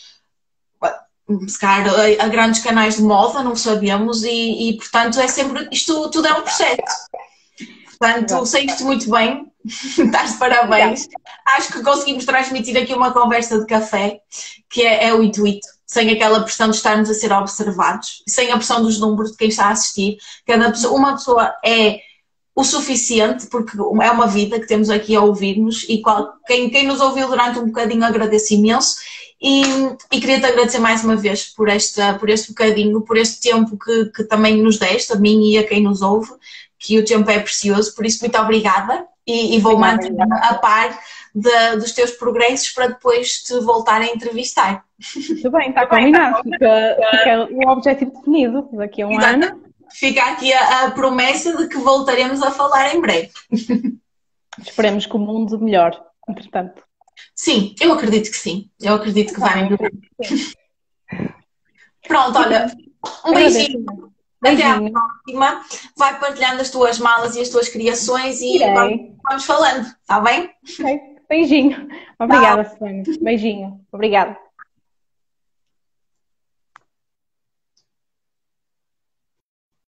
se calhar a, a, grandes canais de moda, não sabemos, e, e, portanto é sempre, isto tudo é um processo. Portanto, saíste muito bem, (laughs) estás de parabéns. Acho que conseguimos transmitir aqui uma conversa de café, que é, é, o intuito, sem aquela pressão de estarmos a ser observados, sem a pressão dos números de quem está a assistir. Cada pessoa, uma pessoa é o suficiente, porque é uma vida que temos aqui a ouvir-nos e qual, quem, quem nos ouviu durante um bocadinho agradece imenso e, e queria-te agradecer mais uma vez por, esta, por este bocadinho, por este tempo que, que também nos deste, a mim e a quem nos ouve, que o tempo é precioso, por isso muito obrigada e, e vou manter a par de, dos teus progressos para depois te voltar a entrevistar. Muito bem, está combinado, fica, fica o objetivo definido daqui a um Exato. ano. Fica aqui a, a promessa de que voltaremos a falar em breve. Esperemos que o mundo melhore, entretanto. Sim, eu acredito que sim. Eu acredito que vai. Pronto, olha, um beijinho. Até à próxima. Vai partilhando as tuas malas e as tuas criações e vamos, vamos, falando, está bem? Okay. Beijinho. Obrigada, Susana. Beijinho. Obrigada.